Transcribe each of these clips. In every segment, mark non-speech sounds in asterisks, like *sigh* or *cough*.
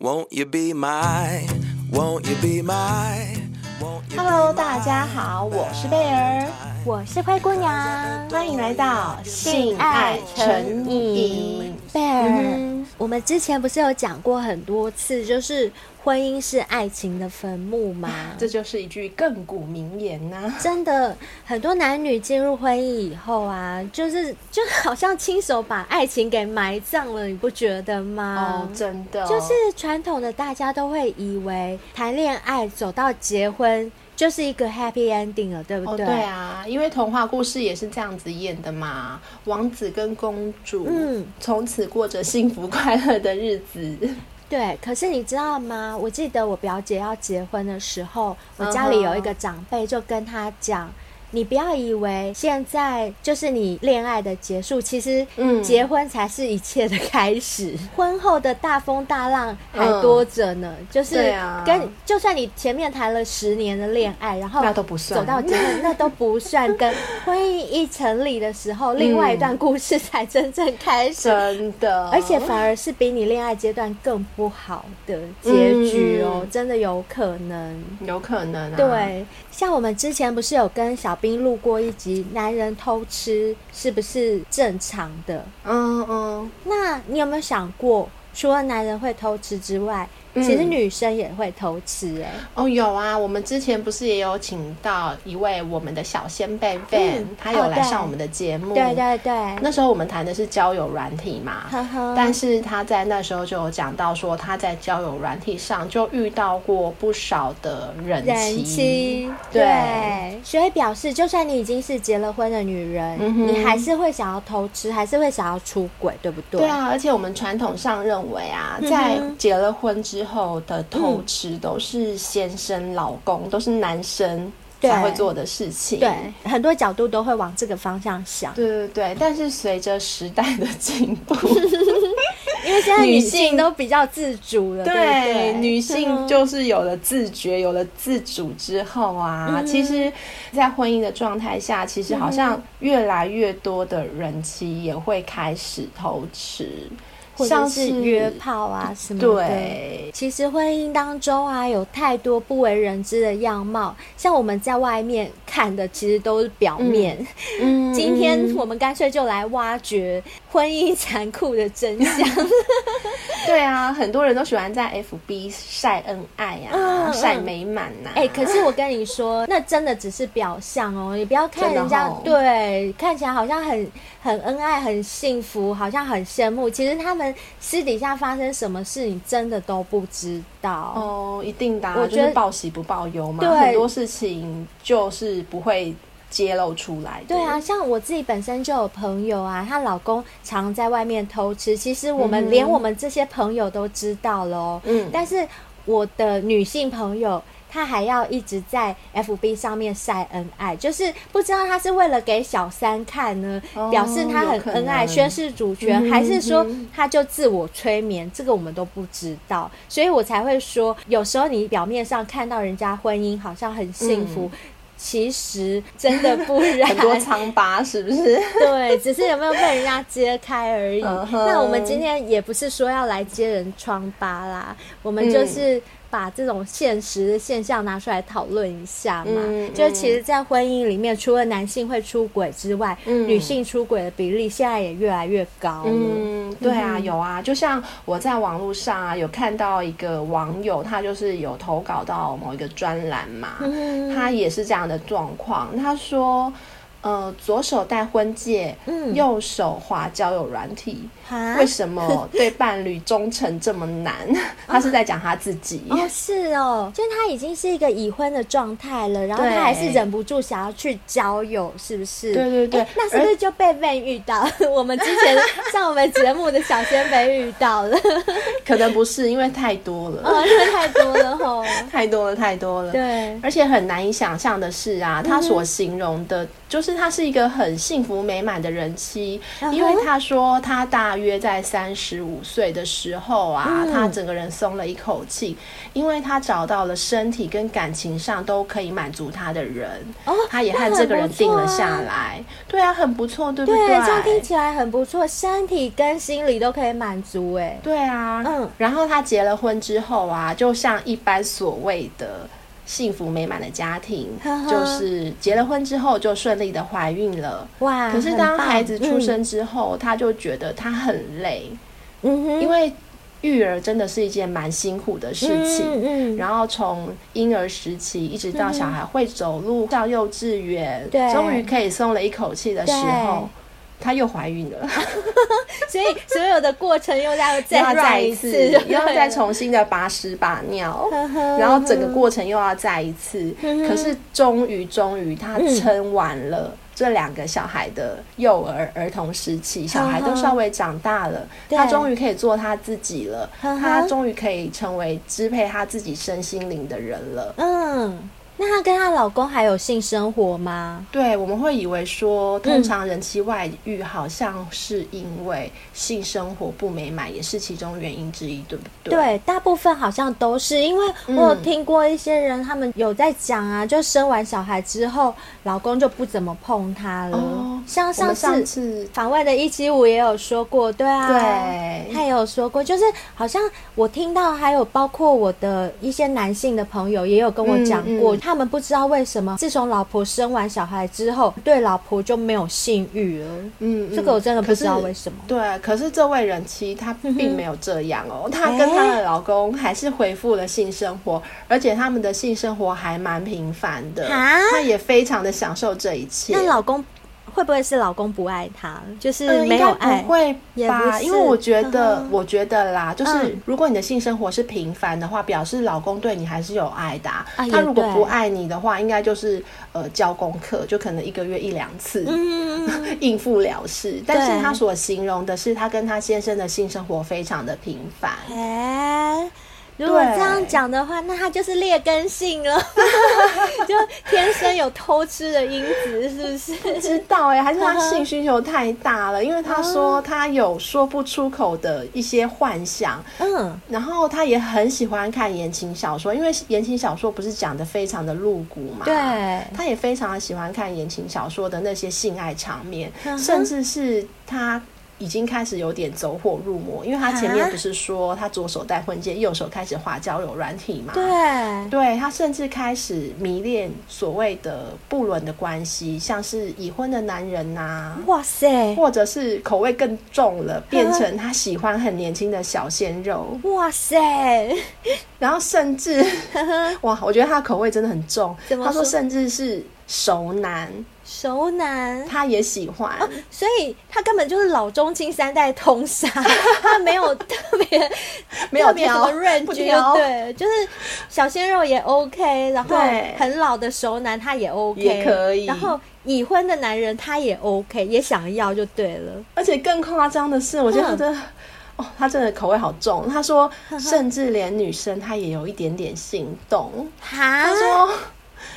won't you be my won't you be my hello 大家好我是贝儿。我是灰姑娘欢迎来到性爱成瘾。贝儿我们之前不是有讲过很多次就是婚姻是爱情的坟墓吗？*laughs* 这就是一句亘古名言呐、啊。*laughs* 真的，很多男女进入婚姻以后啊，就是就好像亲手把爱情给埋葬了，你不觉得吗？哦，真的，就是传统的，大家都会以为谈恋爱走到结婚就是一个 happy ending 了，对不对？哦，对啊，因为童话故事也是这样子演的嘛，王子跟公主，嗯，从此过着幸福快乐的日子。对，可是你知道吗？我记得我表姐要结婚的时候，我家里有一个长辈就跟她讲。你不要以为现在就是你恋爱的结束，其实结婚才是一切的开始。嗯、*laughs* 婚后的大风大浪还多着呢，嗯、就是跟、啊、就算你前面谈了十年的恋爱，然后那都不算走到结婚，*laughs* 那都不算。跟婚姻一成立的时候，另外一段故事才真正开始。真的，而且反而是比你恋爱阶段更不好的结局哦，嗯、真的有可能，有可能啊。对，像我们之前不是有跟小兵录过一集，男人偷吃是不是正常的？嗯嗯，那你有没有想过，除了男人会偷吃之外，其实女生也会偷吃哎、哦，有啊，我们之前不是也有请到一位我们的小仙贝 Van，他有来上我们的节目，对对对。那时候我们谈的是交友软体嘛，呵呵，但是他在那时候就有讲到说他在交友软体上就遇到过不少的人妻，人妻对，对，所以表示就算你已经是结了婚的女人，嗯、你还是会想要偷吃，还是会想要出轨，对不对？对啊，而且我们传统上认为啊，在结了婚之后。之后的偷吃都是先生、老公，嗯、都是男生才会做的事情。对，很多角度都会往这个方向想。对对对，但是随着时代的进步，*laughs* 因为现在女性都比较自主了。对，对，对，女性就是有了自觉、有了自主之后啊，嗯、其实，在婚姻的状态下，其实好像越来越多的人妻也会开始偷吃。像是约炮啊什么的，对，其实婚姻当中啊，有太多不为人知的样貌，像我们在外面看的，其实都是表面。嗯，今天我们干脆就来挖掘婚姻残酷的真相。*laughs* 对啊，很多人都喜欢在 FB 晒恩爱啊，晒、嗯、美满呐、啊。哎、欸，可是我跟你说，那真的只是表象哦，你不要看人家，对，看起来好像很很恩爱、很幸福，好像很羡慕，其实他们。私底下发生什么事，你真的都不知道哦，一定的、啊，我觉得报喜不报忧嘛，很多事情就是不会揭露出来。对啊，像我自己本身就有朋友啊，她老公常在外面偷吃，其实我们连我们这些朋友都知道了。嗯，但是我的女性朋友。他还要一直在 FB 上面晒恩爱，就是不知道他是为了给小三看呢，哦、表示他很恩爱，宣示主权，嗯、还是说他就自我催眠？嗯、这个我们都不知道，所以我才会说，有时候你表面上看到人家婚姻好像很幸福，嗯、其实真的不然，很多疮疤是不是？*laughs* 对，只是有没有被人家揭开而已。嗯、那我们今天也不是说要来揭人疮疤啦，我们就是。嗯把这种现实的现象拿出来讨论一下嘛，就是其实，在婚姻里面，除了男性会出轨之外，嗯、女性出轨的比例现在也越来越高。嗯，对啊，有啊，就像我在网络上啊，有看到一个网友，他就是有投稿到某一个专栏嘛，嗯、他也是这样的状况，他说。呃，左手戴婚戒，嗯，右手滑交友软体，为什么对伴侣忠诚这么难？*laughs* 他是在讲他自己。哦，是哦，就是他已经是一个已婚的状态了，然后他还是忍不住想要去交友，是不是？对对对，那是不是就被 Van 遇到？*laughs* 我们之前上我们节目的小仙贝遇到了，*laughs* 可能不是，因为太多了，哦，因为太多了吼，太多了，太多了，对，而且很难以想象的是啊，他所形容的，就是。就是他是一个很幸福美满的人妻，因为他说他大约在三十五岁的时候啊，他整个人松了一口气，因为他找到了身体跟感情上都可以满足他的人，他也和这个人定了下来。对啊，很不错，对不对？对，这样听起来很不错，身体跟心理都可以满足，哎，对啊，嗯。然后他结了婚之后啊，就像一般所谓的。幸福美满的家庭，就是结了婚之后就顺利的怀孕了。哇！可是当孩子出生之后，他就觉得他很累。嗯哼，因为育儿真的是一件蛮辛苦的事情。嗯，嗯然后从婴儿时期一直到小孩会走路上幼稚园，终于可以松了一口气的时候。她又怀孕了，*laughs* 所以所有的过程又要再再一次，*laughs* 又要再重新的把屎把尿，然后整个过程又要再一次。可是终于终于，她撑完了这两个小孩的幼儿儿童时期，小孩都稍微长大了，她终于可以做她自己了，她终于可以成为支配她自己身心灵的人了。嗯。那她跟她老公还有性生活吗？对，我们会以为说，通常人妻外遇好像是因为性生活不美满，也是其中原因之一，对不对？对，大部分好像都是，因为我有听过一些人，他们有在讲啊，就生完小孩之后，老公就不怎么碰她了。哦，像上次访问的一七五也有说过，对啊，对，他也有说过，就是好像我听到还有包括我的一些男性的朋友也有跟我讲过。嗯嗯他们不知道为什么，自从老婆生完小孩之后，对老婆就没有性欲了。嗯，嗯，这个我真的不知道为什么。对，可是这位人妻她并没有这样哦，嗯、她跟她的老公还是恢复了性生活，欸、而且他们的性生活还蛮频繁的。啊，她也非常的享受这一切。那老公。会不会是老公不爱她？就是没有爱？呃、不会吧？因为我觉得，我觉得啦，就是如果你的性生活是频繁的话，嗯、表示老公对你还是有爱的、啊。啊、他如果不爱你的话，应该就是呃教功课，就可能一个月一两次，嗯、*laughs* 应付了事。但是他所形容的是他跟他先生的性生活非常的频繁。欸如果这样讲的话，那他就是劣根性了，*laughs* 就天生有偷吃的因子，是不是？不知道哎、欸，还是他性需求太大了？因为他说他有说不出口的一些幻想，嗯，然后他也很喜欢看言情小说，因为言情小说不是讲的非常的露骨嘛，对，他也非常的喜欢看言情小说的那些性爱场面，甚至是他。已经开始有点走火入魔，因为他前面不是说他左手戴婚戒，右手开始滑交友软体嘛？对，对他甚至开始迷恋所谓的不伦的关系，像是已婚的男人呐、啊，哇塞，或者是口味更重了，*laughs* 变成他喜欢很年轻的小鲜肉，哇塞，然后甚至 *laughs* 哇，我觉得他的口味真的很重，说？他说甚至是熟男。熟男，他也喜欢、哦，所以他根本就是老中青三代通杀，*laughs* 他没有特别 *laughs* 没有挑什么 range，对，就是小鲜肉也 OK，然后很老的熟男他也 OK，也可以，然后已婚的男人他也 OK，也想要就对了。而且更夸张的是，我觉得他真的，嗯、哦，他真的口味好重。他说，甚至连女生他也有一点点心动。他说。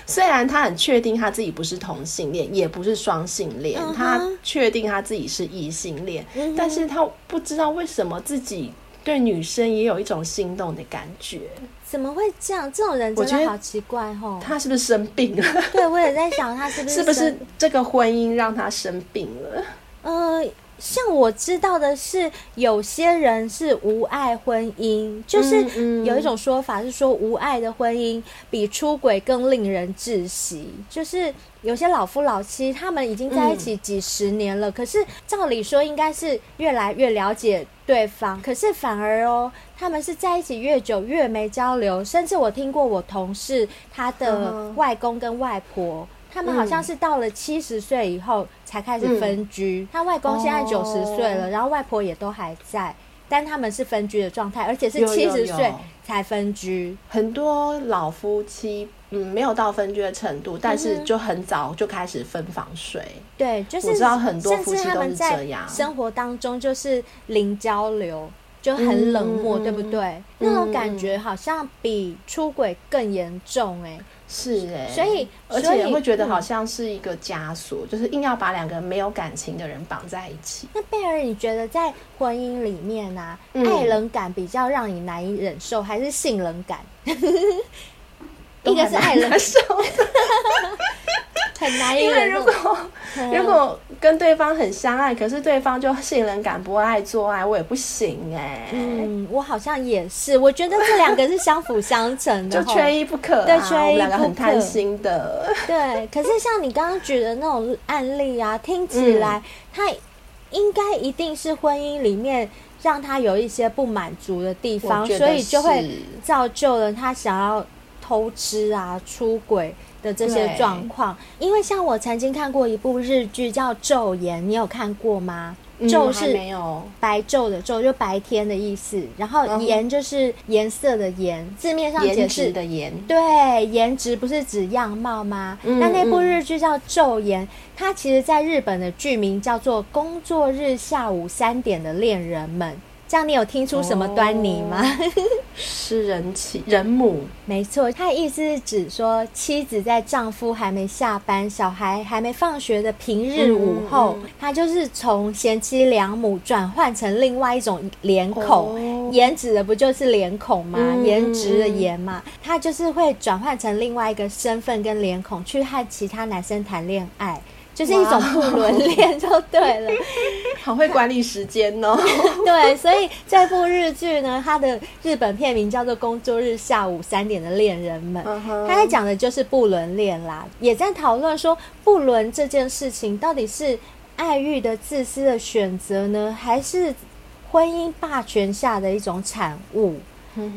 虽然他很确定他自己不是同性恋，也不是双性恋，uh huh. 他确定他自己是异性恋，uh huh. 但是他不知道为什么自己对女生也有一种心动的感觉。怎么会这样？这种人真的好奇怪哦。他是不是生病了？对，我也在想他是不是 *laughs* 是不是这个婚姻让他生病了？呃。像我知道的是，有些人是无爱婚姻，就是有一种说法是说，无爱的婚姻比出轨更令人窒息。就是有些老夫老妻，他们已经在一起几十年了，可是照理说应该是越来越了解对方，可是反而哦，他们是在一起越久越没交流，甚至我听过我同事他的外公跟外婆。他们好像是到了七十岁以后才开始分居。嗯、他外公现在九十岁了，哦、然后外婆也都还在，但他们是分居的状态，而且是七十岁才分居。很多老夫妻，嗯，没有到分居的程度，但是就很早就开始分房睡。对，就是我知道很多夫妻都是这样，生活当中就是零交流，就很冷漠，嗯、对不对？嗯、那种感觉好像比出轨更严重，欸，哎。是哎、欸，所以而且也会觉得好像是一个枷锁，嗯、就是硬要把两个没有感情的人绑在一起。那贝尔，你觉得在婚姻里面呢、啊，嗯、爱人感比较让你难以忍受，还是性冷感？*laughs* 一个是爱人受，*laughs* 很难因为。如果 *laughs* 如果跟对方很相爱，可是对方就性冷感不爱做爱，我也不行哎、欸。嗯，我好像也是，我觉得这两个是相辅相成的，就缺一不可、啊。对，缺一不可。两个很贪心的。对，可是像你刚刚举的那种案例啊，听起来、嗯、他应该一定是婚姻里面让他有一些不满足的地方，所以就会造就了他想要。偷吃啊，出轨的这些状况，因为像我曾经看过一部日剧叫《昼颜》，你有看过吗？昼、嗯、是没有白昼的昼，就白天的意思。然后颜就是颜色的颜，嗯、字面上解释的颜。对，颜值不是指样貌吗？嗯、那那部日剧叫《昼颜》，它其实在日本的剧名叫做《工作日下午三点的恋人们》。这样你有听出什么端倪吗？哦、是人妻人母，没错。他的意思是指说，妻子在丈夫还没下班、小孩还没放学的平日午后，她、嗯、就是从贤妻良母转换成另外一种脸孔。颜、哦、指的不就是脸孔吗？颜、嗯、值的颜嘛，她就是会转换成另外一个身份跟脸孔，去和其他男生谈恋爱。就是一种不伦恋就对了，*laughs* 好会管理时间哦。*laughs* 对，所以这部日剧呢，它的日本片名叫做《工作日下午三点的恋人们》，它在讲的就是不伦恋啦，也在讨论说不伦这件事情到底是爱欲的自私的选择呢，还是婚姻霸权下的一种产物？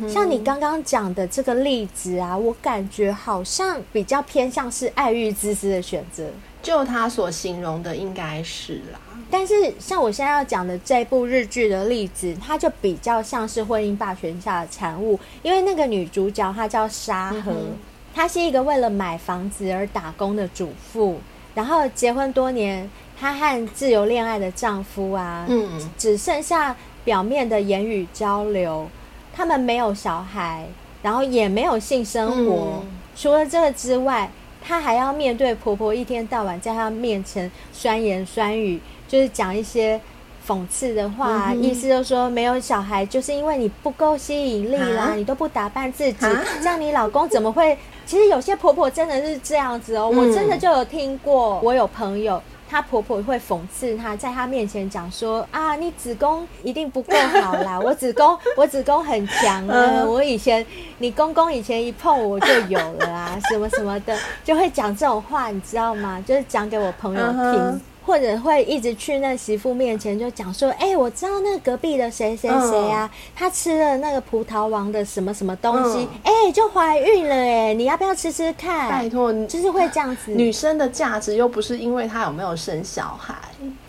像你刚刚讲的这个例子啊，我感觉好像比较偏向是爱欲自私的选择。就他所形容的应该是啦，但是像我现在要讲的这部日剧的例子，它就比较像是婚姻霸权下的产物，因为那个女主角她叫沙河，嗯、她是一个为了买房子而打工的主妇，然后结婚多年，她和自由恋爱的丈夫啊，嗯，只剩下表面的言语交流，他们没有小孩，然后也没有性生活，嗯、除了这个之外。她还要面对婆婆一天到晚在她面前酸言酸语，就是讲一些讽刺的话，嗯、意思就是说没有小孩就是因为你不够吸引力啦，啊、你都不打扮自己，啊、这样你老公怎么会？其实有些婆婆真的是这样子哦，嗯、我真的就有听过，我有朋友。她婆婆会讽刺她，在她面前讲说：“啊，你子宫一定不够好啦，*laughs* 我子宫我子宫很强啊，我以前你公公以前一碰我就有了啊，什么什么的，就会讲这种话，你知道吗？就是讲给我朋友听。” uh huh. 或者会一直去那媳妇面前就讲说，哎、欸，我知道那隔壁的谁谁谁啊，他吃了那个葡萄王的什么什么东西，哎、就怀孕了哎，你要不要吃吃看？拜托你，就是会这样子。女生的价值又不是因为她有没有生小孩，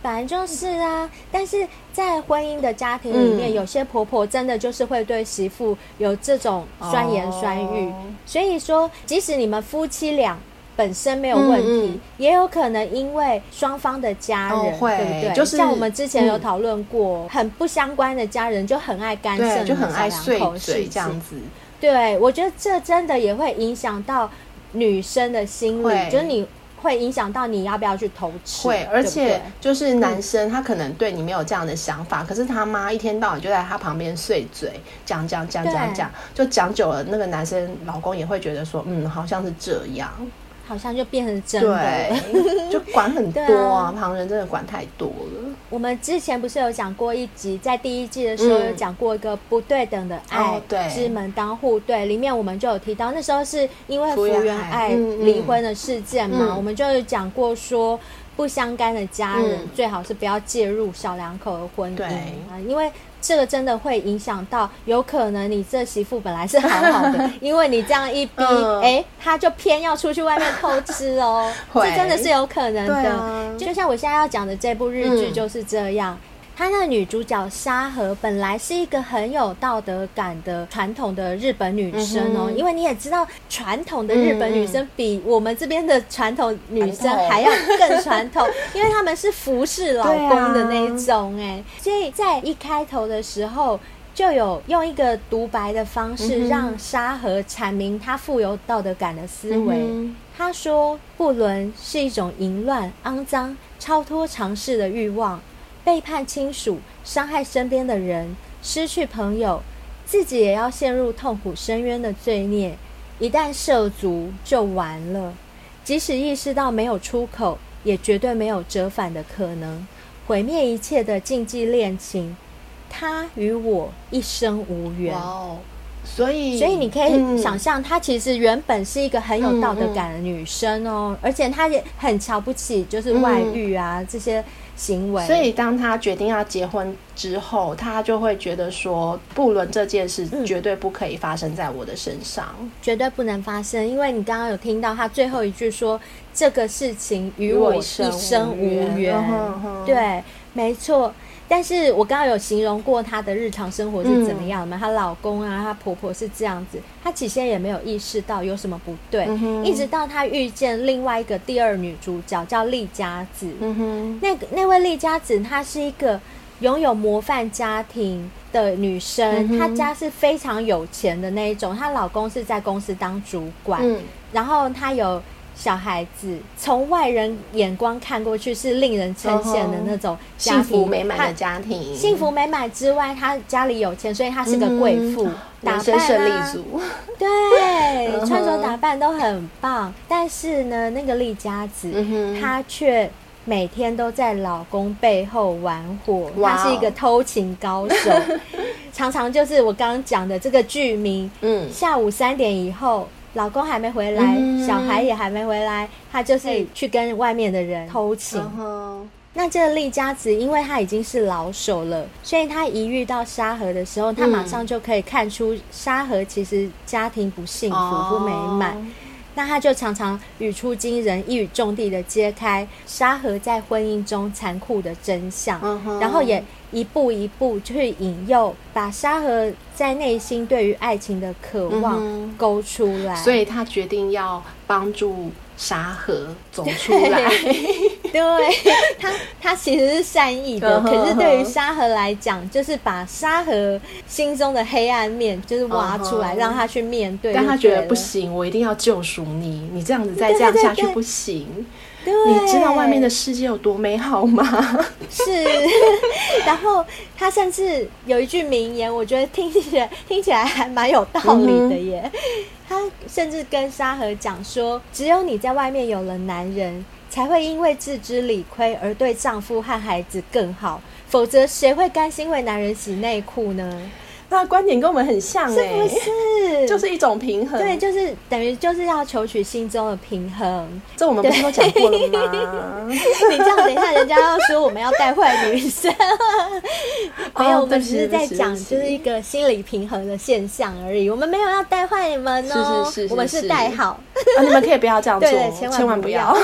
本来就是啊。但是在婚姻的家庭里面，嗯、有些婆婆真的就是会对媳妇有这种酸言酸语，哦、所以说，即使你们夫妻俩。本身没有问题，嗯、也有可能因为双方的家人，哦、对不对？就是像我们之前有讨论过，嗯、很不相关的家人就很爱干涉，就很爱碎嘴这样子。对，我觉得这真的也会影响到女生的心理，就是你会影响到你要不要去偷吃。会，而且就是男生他可能对你没有这样的想法，嗯、可是他妈一天到晚就在他旁边碎嘴，讲讲讲讲讲，对就讲久了，那个男生老公也会觉得说，嗯，好像是这样。好像就变成真的，对，就管很多啊，啊旁人真的管太多了。我们之前不是有讲过一集，在第一季的时候有讲过一个不对等的爱之门当户对，里面我们就有提到，那时候是因为福原爱。离婚的事件嘛，我们就有讲过说，不相干的家人最好是不要介入小两口的婚姻啊，因为。这个真的会影响到，有可能你这媳妇本来是好好的，*laughs* 因为你这样一逼，哎、嗯，他就偏要出去外面偷吃哦，这真的是有可能的。啊、就像我现在要讲的这部日剧就是这样。嗯她那个女主角沙河本来是一个很有道德感的传统的日本女生哦，嗯、因为你也知道，传统的日本女生比我们这边的传统女生还要更传统，*laughs* 因为她们是服侍老公的那一种哎，啊、所以在一开头的时候。就有用一个独白的方式，让沙河阐明他富有道德感的思维。嗯、他说：“不伦是一种淫乱、肮脏、超脱常识的欲望，背叛亲属，伤害身边的人，失去朋友，自己也要陷入痛苦深渊的罪孽。一旦涉足，就完了。即使意识到没有出口，也绝对没有折返的可能。”毁灭一切的禁忌恋情，他与我一生无缘。所以，所以你可以想象，她其实原本是一个很有道德感的女生哦，而且她也很瞧不起就是外遇啊、嗯、这些行为。所以，当她决定要结婚之后，她就会觉得说，不伦这件事绝对不可以发生在我的身上，嗯、绝对不能发生。因为你刚刚有听到她最后一句说。这个事情与我一生无缘，对，没错。但是我刚刚有形容过她的日常生活是怎么样的嘛？她、嗯、老公啊，她婆婆是这样子。她起先也没有意识到有什么不对，嗯、一直到她遇见另外一个第二女主角叫丽佳子。嗯，那个那位丽佳子，她是一个拥有模范家庭的女生，她家是非常有钱的那一种。她老公是在公司当主管，嗯、然后她有。小孩子从外人眼光看过去是令人称羡的那种幸福美满的家庭，幸福美满之外，他家里有钱，所以他是个贵妇，嗯、打扮胜利组，对，穿着打扮都很棒。但是呢，那个丽佳子，她却每天都在老公背后玩火，她是一个偷情高手，*laughs* 常常就是我刚刚讲的这个剧名，嗯，下午三点以后。老公还没回来，嗯、小孩也还没回来，他就是去跟外面的人偷情。嗯、那这个丽佳子，因为她已经是老手了，所以她一遇到沙河的时候，她马上就可以看出沙河其实家庭不幸福、哦、不美满。那他就常常语出惊人、一语中的的揭开沙河在婚姻中残酷的真相，然后也一步一步去引诱，把沙河在内心对于爱情的渴望勾出来。所以他决定要帮助。沙河走出来，*laughs* *laughs* 对，他，他其实是善意的，可是对于沙河来讲，就是把沙河心中的黑暗面，就是挖出来，让他去面对。但他觉得不行，我一定要救赎你，你这样子再这样下去不行。你知道外面的世界有多美好吗？是。*laughs* 然后他甚至有一句名言，我觉得听起来听起来还蛮有道理的耶。嗯他甚至跟沙河讲说：“只有你在外面有了男人，才会因为自知理亏而对丈夫和孩子更好，否则谁会甘心为男人洗内裤呢？”那观点跟我们很像，欸，是不是？*laughs* 就是一种平衡，对，就是等于就是要求取心中的平衡。这我们不是都讲过了吗？*laughs* 你这样等一下，人家要说我们要带坏女生。*laughs* 没有，我们只是在讲就是一个心理平衡的现象而已。我们没有要带坏你们哦，是是是是，我们是带好。啊，你们可以不要这样做，对，千万不要。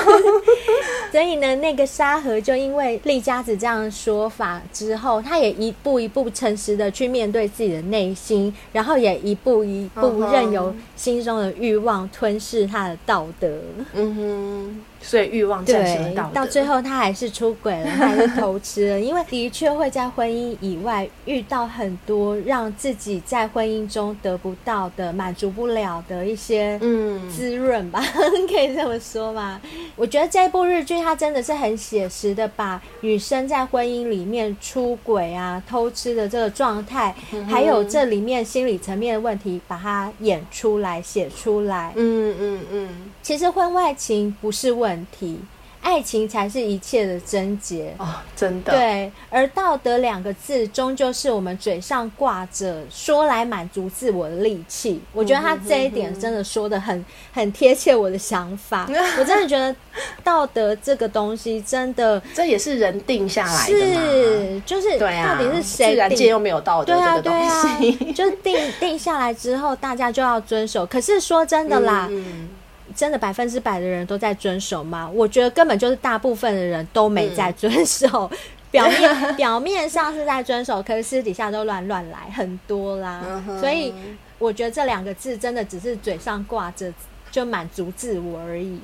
所以呢，那个沙河就因为丽佳子这样的说法之后，他也一步一步诚实的去面对自己的内心，然后也一步一步任由心中的欲望吞噬他的道德。嗯哼。所以欲望战胜道德，到最后他还是出轨了，他还是偷吃了。因为的确会在婚姻以外遇到很多让自己在婚姻中得不到的、满足不了的一些嗯滋润吧，嗯、*laughs* 可以这么说吗？我觉得这部日剧它真的是很写实的，把女生在婚姻里面出轨啊、偷吃的这个状态，嗯、还有这里面心理层面的问题，把它演出来、写出来。嗯嗯嗯。其实婚外情不是问题。爱情才是一切的症结哦，真的。对，而道德两个字，终究是我们嘴上挂着说来满足自我的利器。我觉得他这一点真的说的很很贴切我的想法。*laughs* 我真的觉得道德这个东西，真的这也是人定下来的嘛，是就是对啊，到底是谁定？自然界又没有道德这个东西，就是定定下来之后，大家就要遵守。可是说真的啦。嗯真的百分之百的人都在遵守吗？我觉得根本就是大部分的人都没在遵守。嗯、*laughs* 表面表面上是在遵守，可是私底下都乱乱来很多啦。嗯、所以我觉得这两个字真的只是嘴上挂着就满足自我而已。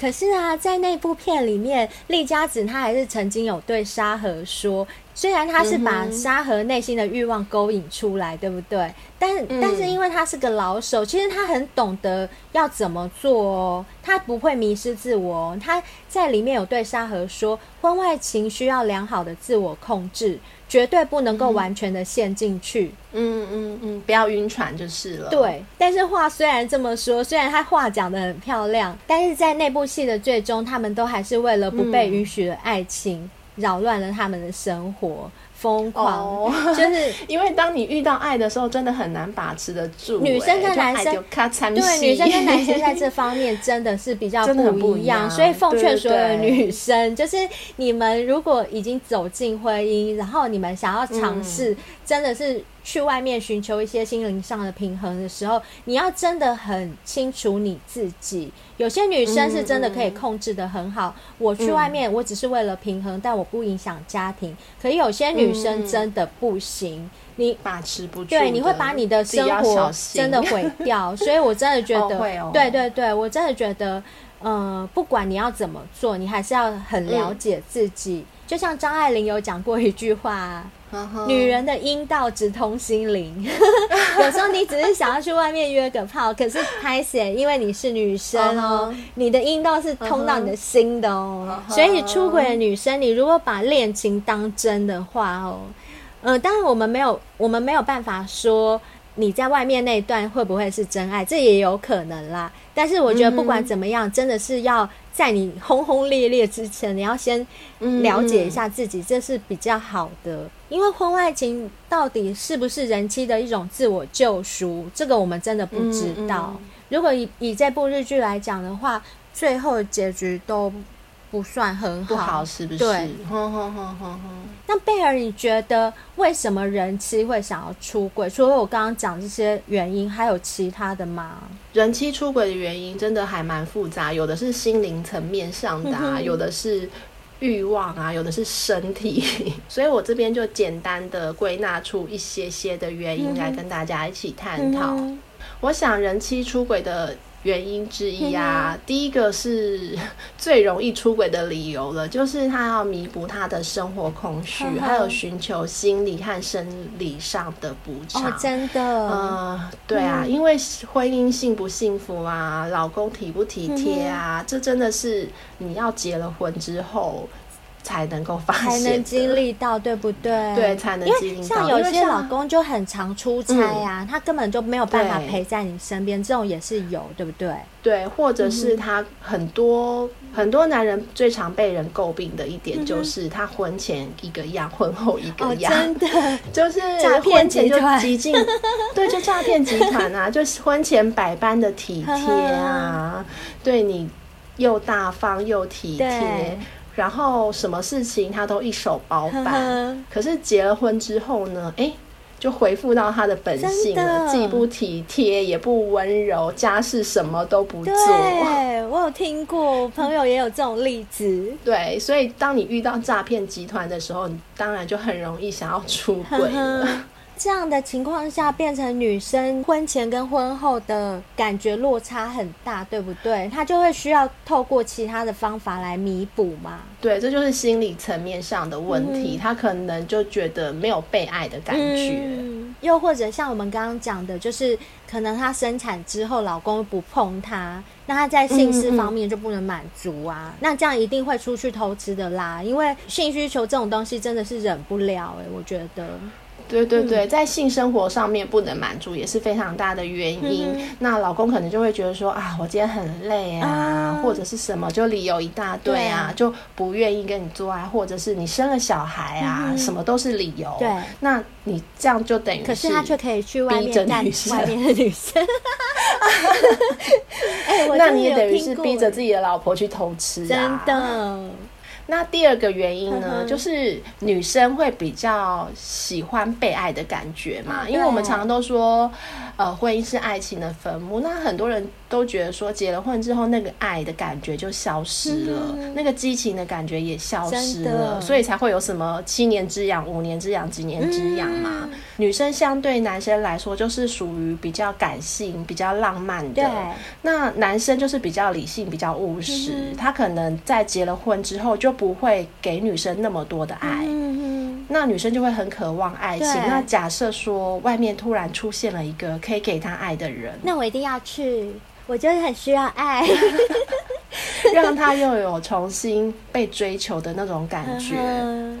可是啊，在那部片里面，丽佳子她还是曾经有对沙河说：“虽然她是把沙河内心的欲望勾引出来，对不对？但、嗯、但是因为她是个老手，其实她很懂得要怎么做哦，她不会迷失自我。哦。她在里面有对沙河说，婚外情需要良好的自我控制，绝对不能够完全的陷进去。嗯嗯嗯，不要晕船就是了。对，但是话虽然这么说，虽然他话讲得很漂亮，但是在那部戏的最终，他们都还是为了不被允许的爱情。嗯扰乱了他们的生活，疯狂，oh, 就是 *laughs* 因为当你遇到爱的时候，真的很难把持得住、欸。女生跟男生对女生跟男生在这方面真的是比较 *laughs* 不一样，所以奉劝所有的女生，*laughs* 就是你们如果已经走进婚姻，然后你们想要尝试，真的是。去外面寻求一些心灵上的平衡的时候，你要真的很清楚你自己。有些女生是真的可以控制的很好。嗯、我去外面，我只是为了平衡，嗯、但我不影响家庭。可有些女生真的不行，嗯、你把持不住，对，你会把你的生活真的毁掉。*laughs* 所以我真的觉得，哦哦、对对对，我真的觉得，嗯、呃，不管你要怎么做，你还是要很了解自己。嗯、就像张爱玲有讲过一句话。女人的阴道直通心灵，*laughs* 有时候你只是想要去外面约个炮，可是拍写，因为你是女生哦，你的阴道是通到你的心的哦，所以出轨的女生，你如果把恋情当真的话哦，呃，当然我们没有，我们没有办法说你在外面那一段会不会是真爱，这也有可能啦。但是我觉得不管怎么样，真的是要。在你轰轰烈烈之前，你要先了解一下自己，这是比较好的。因为婚外情到底是不是人妻的一种自我救赎，这个我们真的不知道。如果以以这部日剧来讲的话，最后结局都不算很好，不好是不是？对。那贝尔，你觉得为什么人妻会想要出轨？除了我刚刚讲这些原因，还有其他的吗？人妻出轨的原因真的还蛮复杂，有的是心灵层面上的啊，有的是欲望啊，有的是身体。*laughs* 所以我这边就简单的归纳出一些些的原因来跟大家一起探讨。我想人妻出轨的。原因之一啊，第一个是 *laughs* 最容易出轨的理由了，就是他要弥补他的生活空虚，还有寻求心理和生理上的补偿。哦，真的？呃，对啊，因为婚姻幸不幸福啊，老公体不体贴啊，这真的是你要结了婚之后。才能够发现，才能经历到，对不对？对，才能经历到。因为像有些老公就很常出差啊，嗯、他根本就没有办法陪在你身边，这种也是有，对不对？对，或者是他很多、嗯、很多男人最常被人诟病的一点就是他婚前一个样，嗯、婚后一个样，哦、真的 *laughs* 就是婚前就极尽，*laughs* 对，就诈骗集团啊，*laughs* 就是婚前百般的体贴啊，对你又大方又体贴。然后什么事情他都一手包办，呵呵，可是结了婚之后呢？哎，就恢复到他的本性了，既不体贴也不温柔，家事什么都不做。对，我有听过，朋友也有这种例子。*laughs* 对，所以当你遇到诈骗集团的时候，你当然就很容易想要出轨了。这样的情况下，变成女生婚前跟婚后的感觉落差很大，对不对？她就会需要透过其他的方法来弥补嘛。对，这就是心理层面上的问题。她、嗯、可能就觉得没有被爱的感觉，嗯、又或者像我们刚刚讲的，就是可能她生产之后老公不碰她，那她在性事方面就不能满足啊。嗯嗯，那这样一定会出去偷吃的啦，因为性需求这种东西真的是忍不了哎、欸，我觉得。对对对，在性生活上面不能满足也是非常大的原因。嗯、那老公可能就会觉得说啊，我今天很累啊，啊。或者是什么，就理由一大堆啊，啊就不愿意跟你做爱，或者是你生了小孩啊，嗯、什么都是理由。对，那你这样就等于可是他却可以去外面干外面的女生。*laughs* 哎，那你也等于是逼着自己的老婆去偷吃啊，真的。那第二个原因呢，就是女生会比较喜欢被爱的感觉嘛，因为我们常常都说，呃，婚姻是爱情的坟墓。那很多人都觉得说，结了婚之后，那个爱的感觉就消失了，那个激情的感觉也消失了，所以才会有什么七年之痒、五年之痒、几年之痒嘛。嗯、女生相对男生来说，就是属于比较感性、比较浪漫的。那男生就是比较理性、比较务实，他可能在结了婚之后就。不会给女生那么多的爱，嗯、那女生就会很渴望爱情。那假设说外面突然出现了一个可以给她爱的人，那我一定要去。我就是很需要爱，*laughs* *laughs* *laughs* *laughs* 让她又有重新被追求的那种感觉。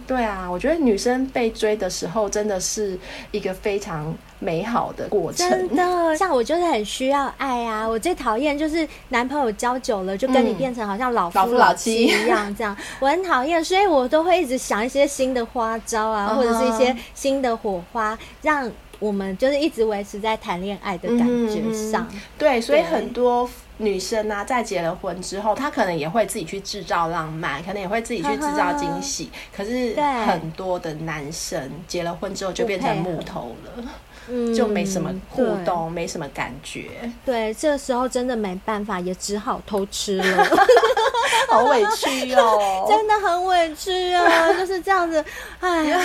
对啊，我觉得女生被追的时候，真的是一个非常美好的过程。真的，像我就是很需要爱啊！我最讨厌就是男朋友交久了，就跟你变成好像老夫老妻一样，这样 *laughs* 我很讨厌，所以我都会一直想一些新的花招啊，或者是一些新的火花，让。我们就是一直维持在谈恋爱的感觉上，嗯、对，所以很多女生啊，在结了婚之后，她可能也会自己去制造浪漫，可能也会自己去制造惊喜。*laughs* 可是很多的男生结了婚之后就变成木头了，嗯，就没什么互动，没什么感觉。对，这个时候真的没办法，也只好偷吃了，*laughs* 好委屈哦，*laughs* 真的很委屈啊，就是这样子，哎呀。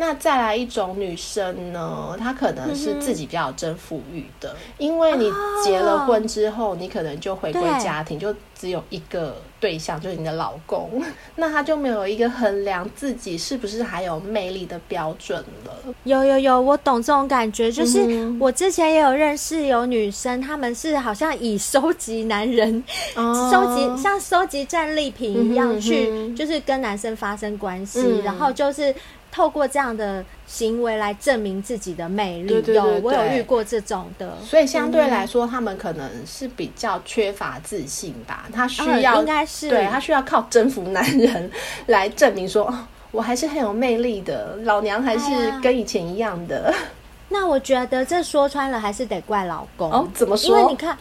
那再来一种女生呢，她可能是自己比较有征服欲的，因为你结了婚之后，你可能就回归家庭，就只有一个对象，就是你的老公，*laughs* 那她就没有一个衡量自己是不是还有魅力的标准了。有有有，我懂这种感觉，就是我之前也有认识有女生，她们是好像以收集男人，收集像收集战利品一样去，就是跟男生发生关系，然后就是。透过这样的行为来证明自己的魅力，对对对对，有我有遇过这种的，所以相对来说，他们可能是比较缺乏自信吧。他需要，哦、应该是对他需要靠征服男人来证明说，哦，我还是很有魅力的，老娘还是跟以前一样的。哎、那我觉得这说穿了还是得怪老公哦。怎么说？因为你看。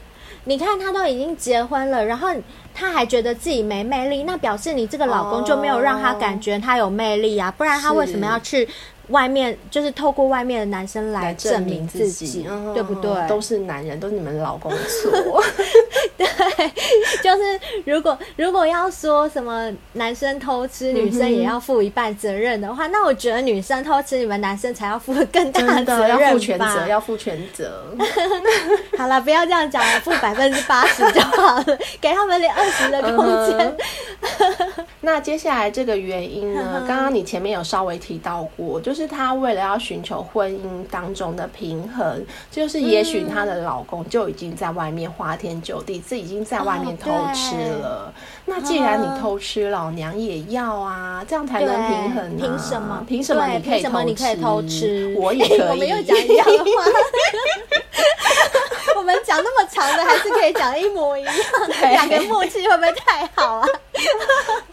你看他都已经结婚了，然后他还觉得自己没魅力，那表示你这个老公就没有让他感觉他有魅力啊，不然他为什么要去？外面就是透过外面的男生来证明自己，自己嗯、对不对？都是男人，都是你们老公错。对，*laughs* 就是如果如果要说什么男生偷吃，女生也要负一半责任的话，嗯、那我觉得女生偷吃，你们男生才要负更大的责任吧？要负全责，要负全责。*laughs* 好了，不要这样讲了，负百分之八十就好了，给他们点二十的空间。嗯、那接下来这个原因呢？*laughs* 刚刚你前面有稍微提到过，就是。是她为了要寻求婚姻当中的平衡，就是也许她的老公就已经在外面花天酒地，自己已经在外面偷吃了。那既然你偷吃，老娘也要啊，这样才能平衡。凭什么？凭什么你可以偷吃？什么你可以偷吃？我也 *laughs* 可以。我们又讲一样的话。*laughs* 我们讲那么长的，还是可以讲一模一样。*laughs* 两个默契会不会太好啊？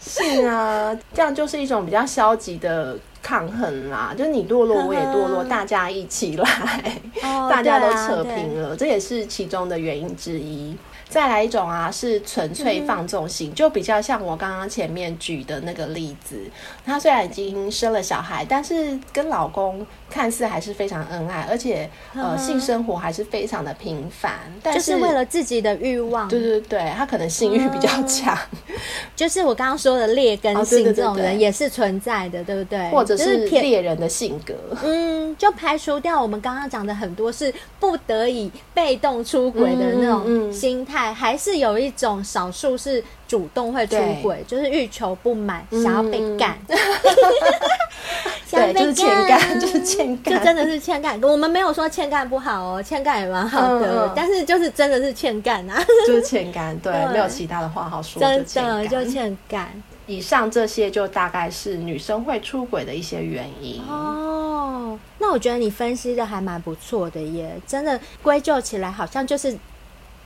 是啊，这样就是一种比较消极的。抗衡啦，就是你堕落，我也堕落，大家一起来，哦、*laughs* 大家都扯平了，这也是其中的原因之一。再来一种啊，是纯粹放纵型，嗯、就比较像我刚刚前面举的那个例子。她虽然已经生了小孩，但是跟老公看似还是非常恩爱，而且呃性生活还是非常的频繁。但是，就是为了自己的欲望。对对对，她可能性欲比较强。嗯、就是我刚刚说的劣根性这种人也是存在的，对不对？或者是猎人的性格。嗯，就排除掉我们刚刚讲的很多是不得已被动出轨的那种心态。还是有一种少数是主动会出轨，就是欲求不满，嗯、想要被干。*laughs* 对，就是欠干，*laughs* 就是欠干，就真的是欠干。我们没有说欠干不好哦，欠干也蛮好的，嗯、但是就是真的是欠干啊，*laughs* 就是欠干，对，对没有其他的话好说，真的就欠干。以上这些就大概是女生会出轨的一些原因哦。那我觉得你分析的还蛮不错的耶，真的归咎起来好像就是。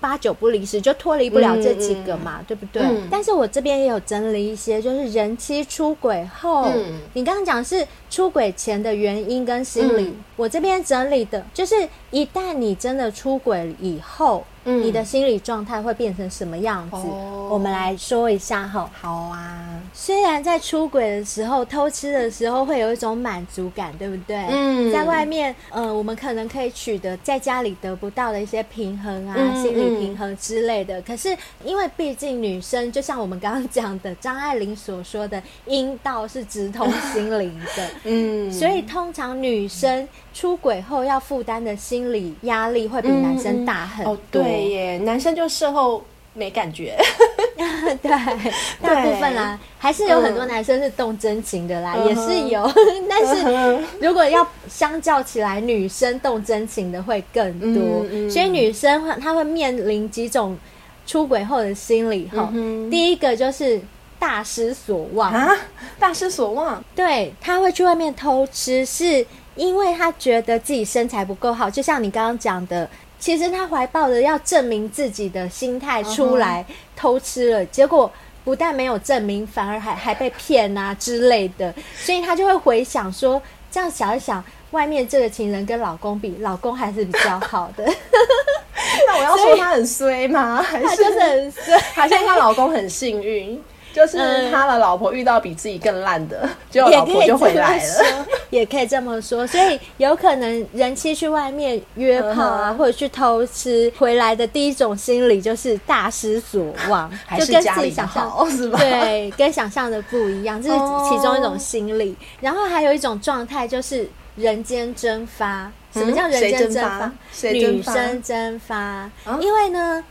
八九不离十，就脱离不了这几个嘛，嗯、对不对？嗯、但是我这边也有整理一些，就是人妻出轨后，嗯、你刚刚讲是出轨前的原因跟心理，嗯、我这边整理的就是一旦你真的出轨以后。嗯，你的心理状态会变成什么样子？哦、我们来说一下哈。好啊，虽然在出轨的时候、偷吃的时候会有一种满足感，对不对？嗯，在外面，呃，我们可能可以取得在家里得不到的一些平衡啊，嗯、心理平衡之类的。嗯、可是，因为毕竟女生，就像我们刚刚讲的，张爱玲所说的，阴道是直通心灵的。*laughs* 嗯，所以通常女生出轨后要负担的心理压力会比男生大很多。嗯哦、对。对耶，男生就事后没感觉，*laughs* 对，*laughs* 大部分啦，还是有很多男生是动真情的啦，也是有。*laughs* 但是如果要相较起来，女生动真情的会更多，所以女生她会面临几种出轨后的心理哈。第一个就是大失所望。啊，大失所望，对，她会去外面偷吃，是因为她觉得自己身材不够好，就像你刚刚讲的。其实她怀抱着要证明自己的心态出来偷吃了，结果不但没有证明，反而还还被骗啊之类的，所以她就会回想说，这样想一想，外面这个情人跟老公比，老公还是比较好的。*laughs* 那我要说他很衰吗？还是 *laughs* 他就是很衰，还是她老公很幸运？就是他的老婆遇到比自己更烂的，结果老婆就回来了，也可以这么说。所以有可能人妻去外面约炮啊，或者去偷吃，回来的第一种心理就是大失所望，*laughs* 就跟自己想象是吧？对，跟想象的不一样，这是其中一种心理。然后还有一种状态就是人间蒸发。什么叫人间蒸发？女生蒸发，因为呢。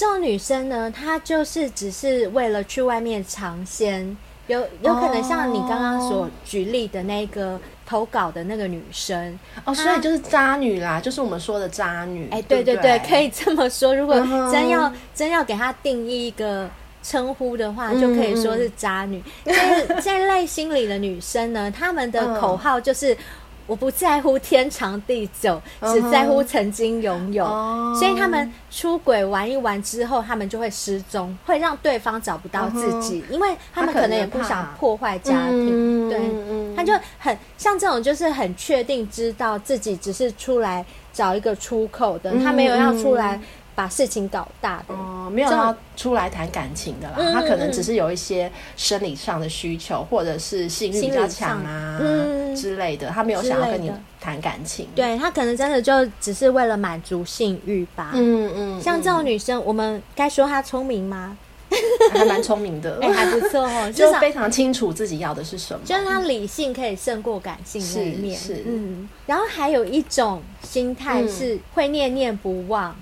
这种女生呢，她就是只是为了去外面尝鲜，有有可能像你刚刚所举例的那个投稿的那个女生哦，所以就是渣女啦，就是我们说的渣女。哎，对对对，可以这么说。如果真要真要给她定义一个称呼的话，就可以说是渣女。这这类心理的女生呢，她们的口号就是。我不在乎天长地久，只在乎曾经拥有。Uh -huh. 所以他们出轨玩一玩之后，他们就会失踪，会让对方找不到自己，uh -huh. 因为他们可能也不想破坏家庭。对，他就很像这种，就是很确定知道自己只是出来找一个出口的，他没有要出来。把事情搞大的哦、呃，没有要出来谈感情的啦、嗯，他可能只是有一些生理上的需求，嗯、或者是性欲比较强啊、嗯、之类的，他没有想要跟你谈感情。对，他可能真的就只是为了满足性欲吧。嗯嗯，像这种女生，我们该说她聪明吗？还蛮聪明的，*laughs* 哎、欸，还不错哦，*laughs* 就非常清楚自己要的是什么，就是她理性可以胜过感性那一面。是，是嗯，然后还有一种心态是会念念不忘。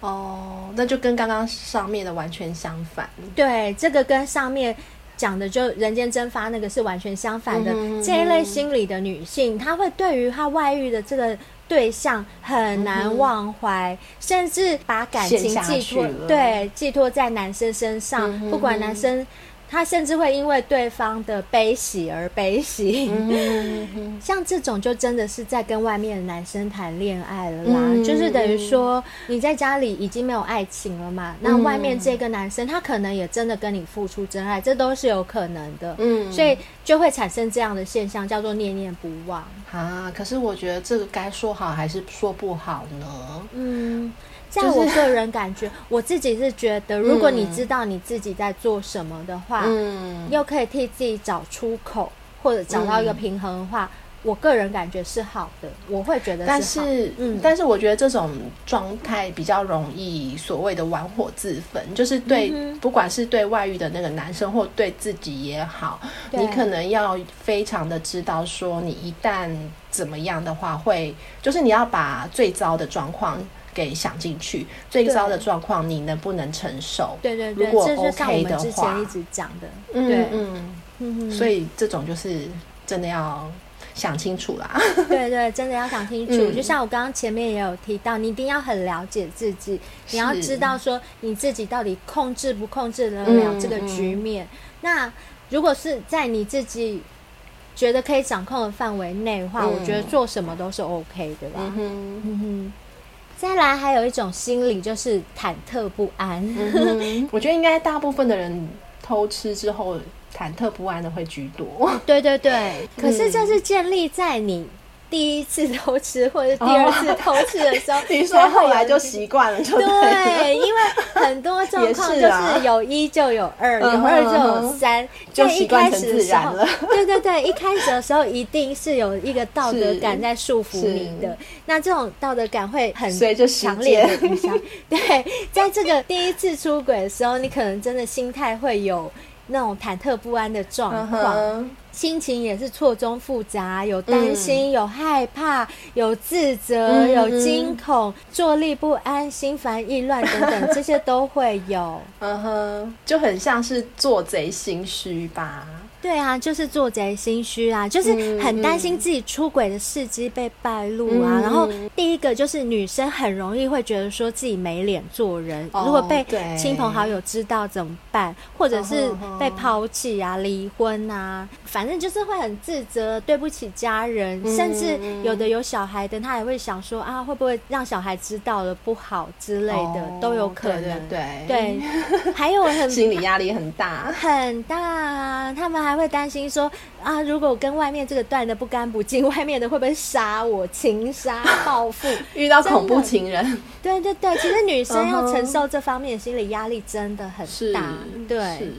哦，那就跟刚刚上面的完全相反。对，这个跟上面讲的就人间蒸发那个是完全相反的。嗯、这一类心理的女性，她会对于她外遇的这个对象很难忘怀，嗯、甚至把感情寄托对寄托在男生身上，嗯、不管男生。他甚至会因为对方的悲喜而悲喜，嗯，*laughs* 像这种就真的是在跟外面的男生谈恋爱了啦，嗯，就是等于说你在家里已经没有爱情了嘛，嗯，那外面这个男生他可能也真的跟你付出真爱，这都是有可能的，嗯，所以就会产生这样的现象，叫做念念不忘啊。可是我觉得这个该说好还是说不好呢？嗯。在我个人感觉，我自己是觉得，如果你知道你自己在做什么的话，嗯，又可以替自己找出口，或者找到一个平衡的话，嗯，我个人感觉是好的。我会觉得是，但是，嗯，但是我觉得这种状态比较容易所谓的玩火自焚，就是对，嗯，不管是对外遇的那个男生，或对自己也好，你可能要非常的知道，说你一旦怎么样的话，会就是你要把最糟的状况。给想进去，最糟的状况你能不能承受？对对对，如果 OK 的话，之前一直讲的，嗯对嗯嗯，所以这种就是真的要想清楚啦。*laughs* 对对，真的要想清楚。嗯、就像我刚刚前面也有提到，你一定要很了解自己，你要知道说你自己到底控制不控制得了这个局面。嗯嗯、那如果是在你自己觉得可以掌控的范围内的话、嗯，我觉得做什么都是 OK 的吧。嗯哼。嗯哼再来，还有一种心理就是忐忑不安。嗯、*laughs* 我觉得应该大部分的人偷吃之后，忐忑不安的会居多。对对对，可是这是建立在你。第一次偷吃或者第二次偷吃的时候，你说后来就习惯了，就对，对，因为很多状况就是有一就有二，有二就有三，就习惯成自然了。对对对，一开始的时候一定是有一个道德感在束缚你的，*laughs* 那这种道德感会很强烈的影响。对，在这个第一次出轨的时候，你可能真的心态会有那种忐忑不安的状况。心情也是错综复杂，有担心、嗯，有害怕，有自责，嗯、有惊恐，坐立不安，心烦意乱等等，*laughs* 这些都会有。嗯哼，就很像是做贼心虚吧。对啊，就是做贼心虚啊，就是很担心自己出轨的事迹被败露啊、嗯。然后第一个就是女生很容易会觉得说自己没脸做人，哦、如果被亲朋好友知道怎么办？或者是被抛弃啊、离婚啊，反正就是会很自责，对不起家人，嗯、甚至有的有小孩的，他也会想说啊，会不会让小孩知道了不好之类的，哦、都有可能。对对，对，还有很心理压力很大很大啊，他们还。会担心说啊，如果跟外面这个断的不干不净，*laughs* 外面的会不会杀我、情杀、报复？*laughs* 遇到恐怖情人？对对对，其实女生要承受这方面的心理压力真的很大。对，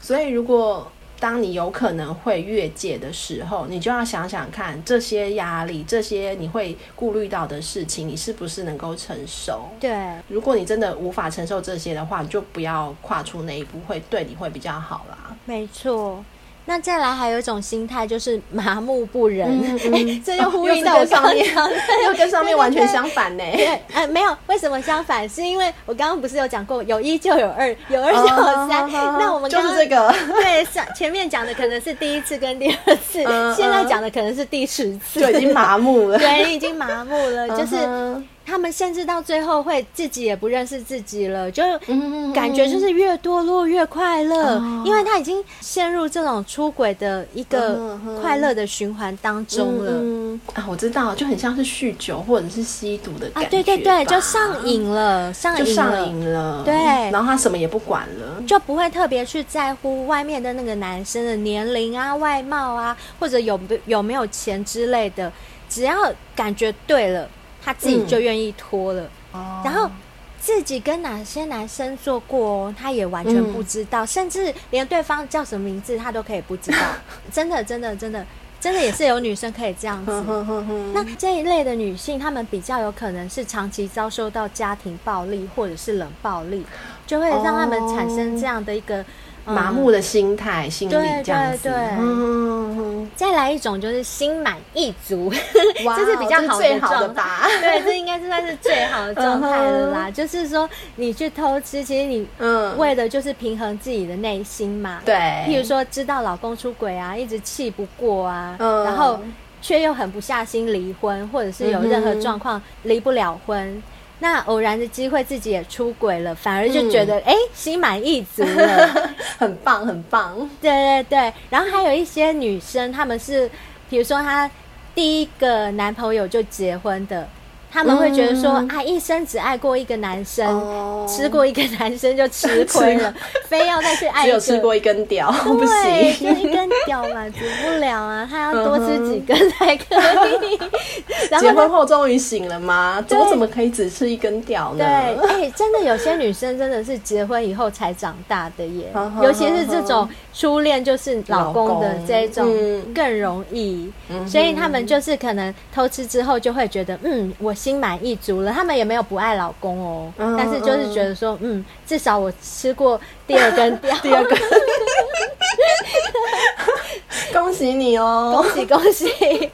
所以如果当你有可能会越界的时候，你就要想想看，这些压力、这些你会顾虑到的事情，你是不是能够承受？对，如果你真的无法承受这些的话，你就不要跨出那一步，会对你会比较好啦。没错。那再来还有一种心态，就是麻木不仁。哎、嗯嗯欸，*laughs* 这又呼应到上面，哦、*laughs* 又跟上面完全相反呢。对，哎、呃，没有，为什么相反？是因为我刚刚不是有讲过，有一就有二，有二就有三。哦、那我们就是这个，*laughs* 对，上前面讲的可能是第一次跟第二次，嗯、现在讲的可能是第十次，就已经麻木了。对，已经麻木了，就是。嗯他们甚至到最后会自己也不认识自己了，就感觉就是越堕落越快乐，嗯，因为他已经陷入这种出轨的一个快乐的循环当中了。嗯嗯、啊，我知道，就很像是酗酒或者是吸毒的感觉。啊，对对对，就上瘾了，上瘾了，上瘾了。对，然后他什么也不管了，就不会特别去在乎外面的那个男生的年龄啊、外貌啊，或者有有没有钱之类的，只要感觉对了。他自己就愿意脱了，嗯，然后自己跟哪些男生做过，他也完全不知道，嗯，甚至连对方叫什么名字他都可以不知道。*laughs* 真的，真的，真的，真的也是有女生可以这样子。*laughs* 那这一类的女性，她们比较有可能是长期遭受到家庭暴力或者是冷暴力，就会让她们产生这样的一个。麻木的心态、嗯，心理这样子。对对对、嗯。再来一种就是心满意足，*laughs* 这是比较好的状态。的对，这应该是算是最好的状态了啦、嗯。就是说，你去偷吃，其实你嗯，为的就是平衡自己的内心嘛。对。譬如说，知道老公出轨啊，一直气不过啊，嗯、然后却又狠不下心离婚，或者是有任何状况离不了婚。那偶然的机会，自己也出轨了，反而就觉得哎、心满意足了，*laughs* 很棒，很棒。对对对，然后还有一些女生，她们是，比如说她第一个男朋友就结婚的。他们会觉得说、嗯、啊，一生只爱过一个男生，哦、吃过一个男生就吃亏了，*laughs* 非要再去爱一个。只有吃过一根屌，对，*laughs* 不行，就一根屌满足不了啊，他要多吃几根才可以。*laughs* 然后结婚后终于醒了吗？我怎么可以只吃一根屌呢？对，哎、欸，真的有些女生真的是结婚以后才长大的耶，尤其是这种初恋就是老公的这种更容易，所以他们就是可能偷吃之后就会觉得，嗯，我。心满意足了，他们也没有不爱老公哦，嗯、但是就是觉得说，嗯，至少我吃过第二根 *laughs* 屌，第二根，*laughs* 恭喜你哦，恭喜恭喜！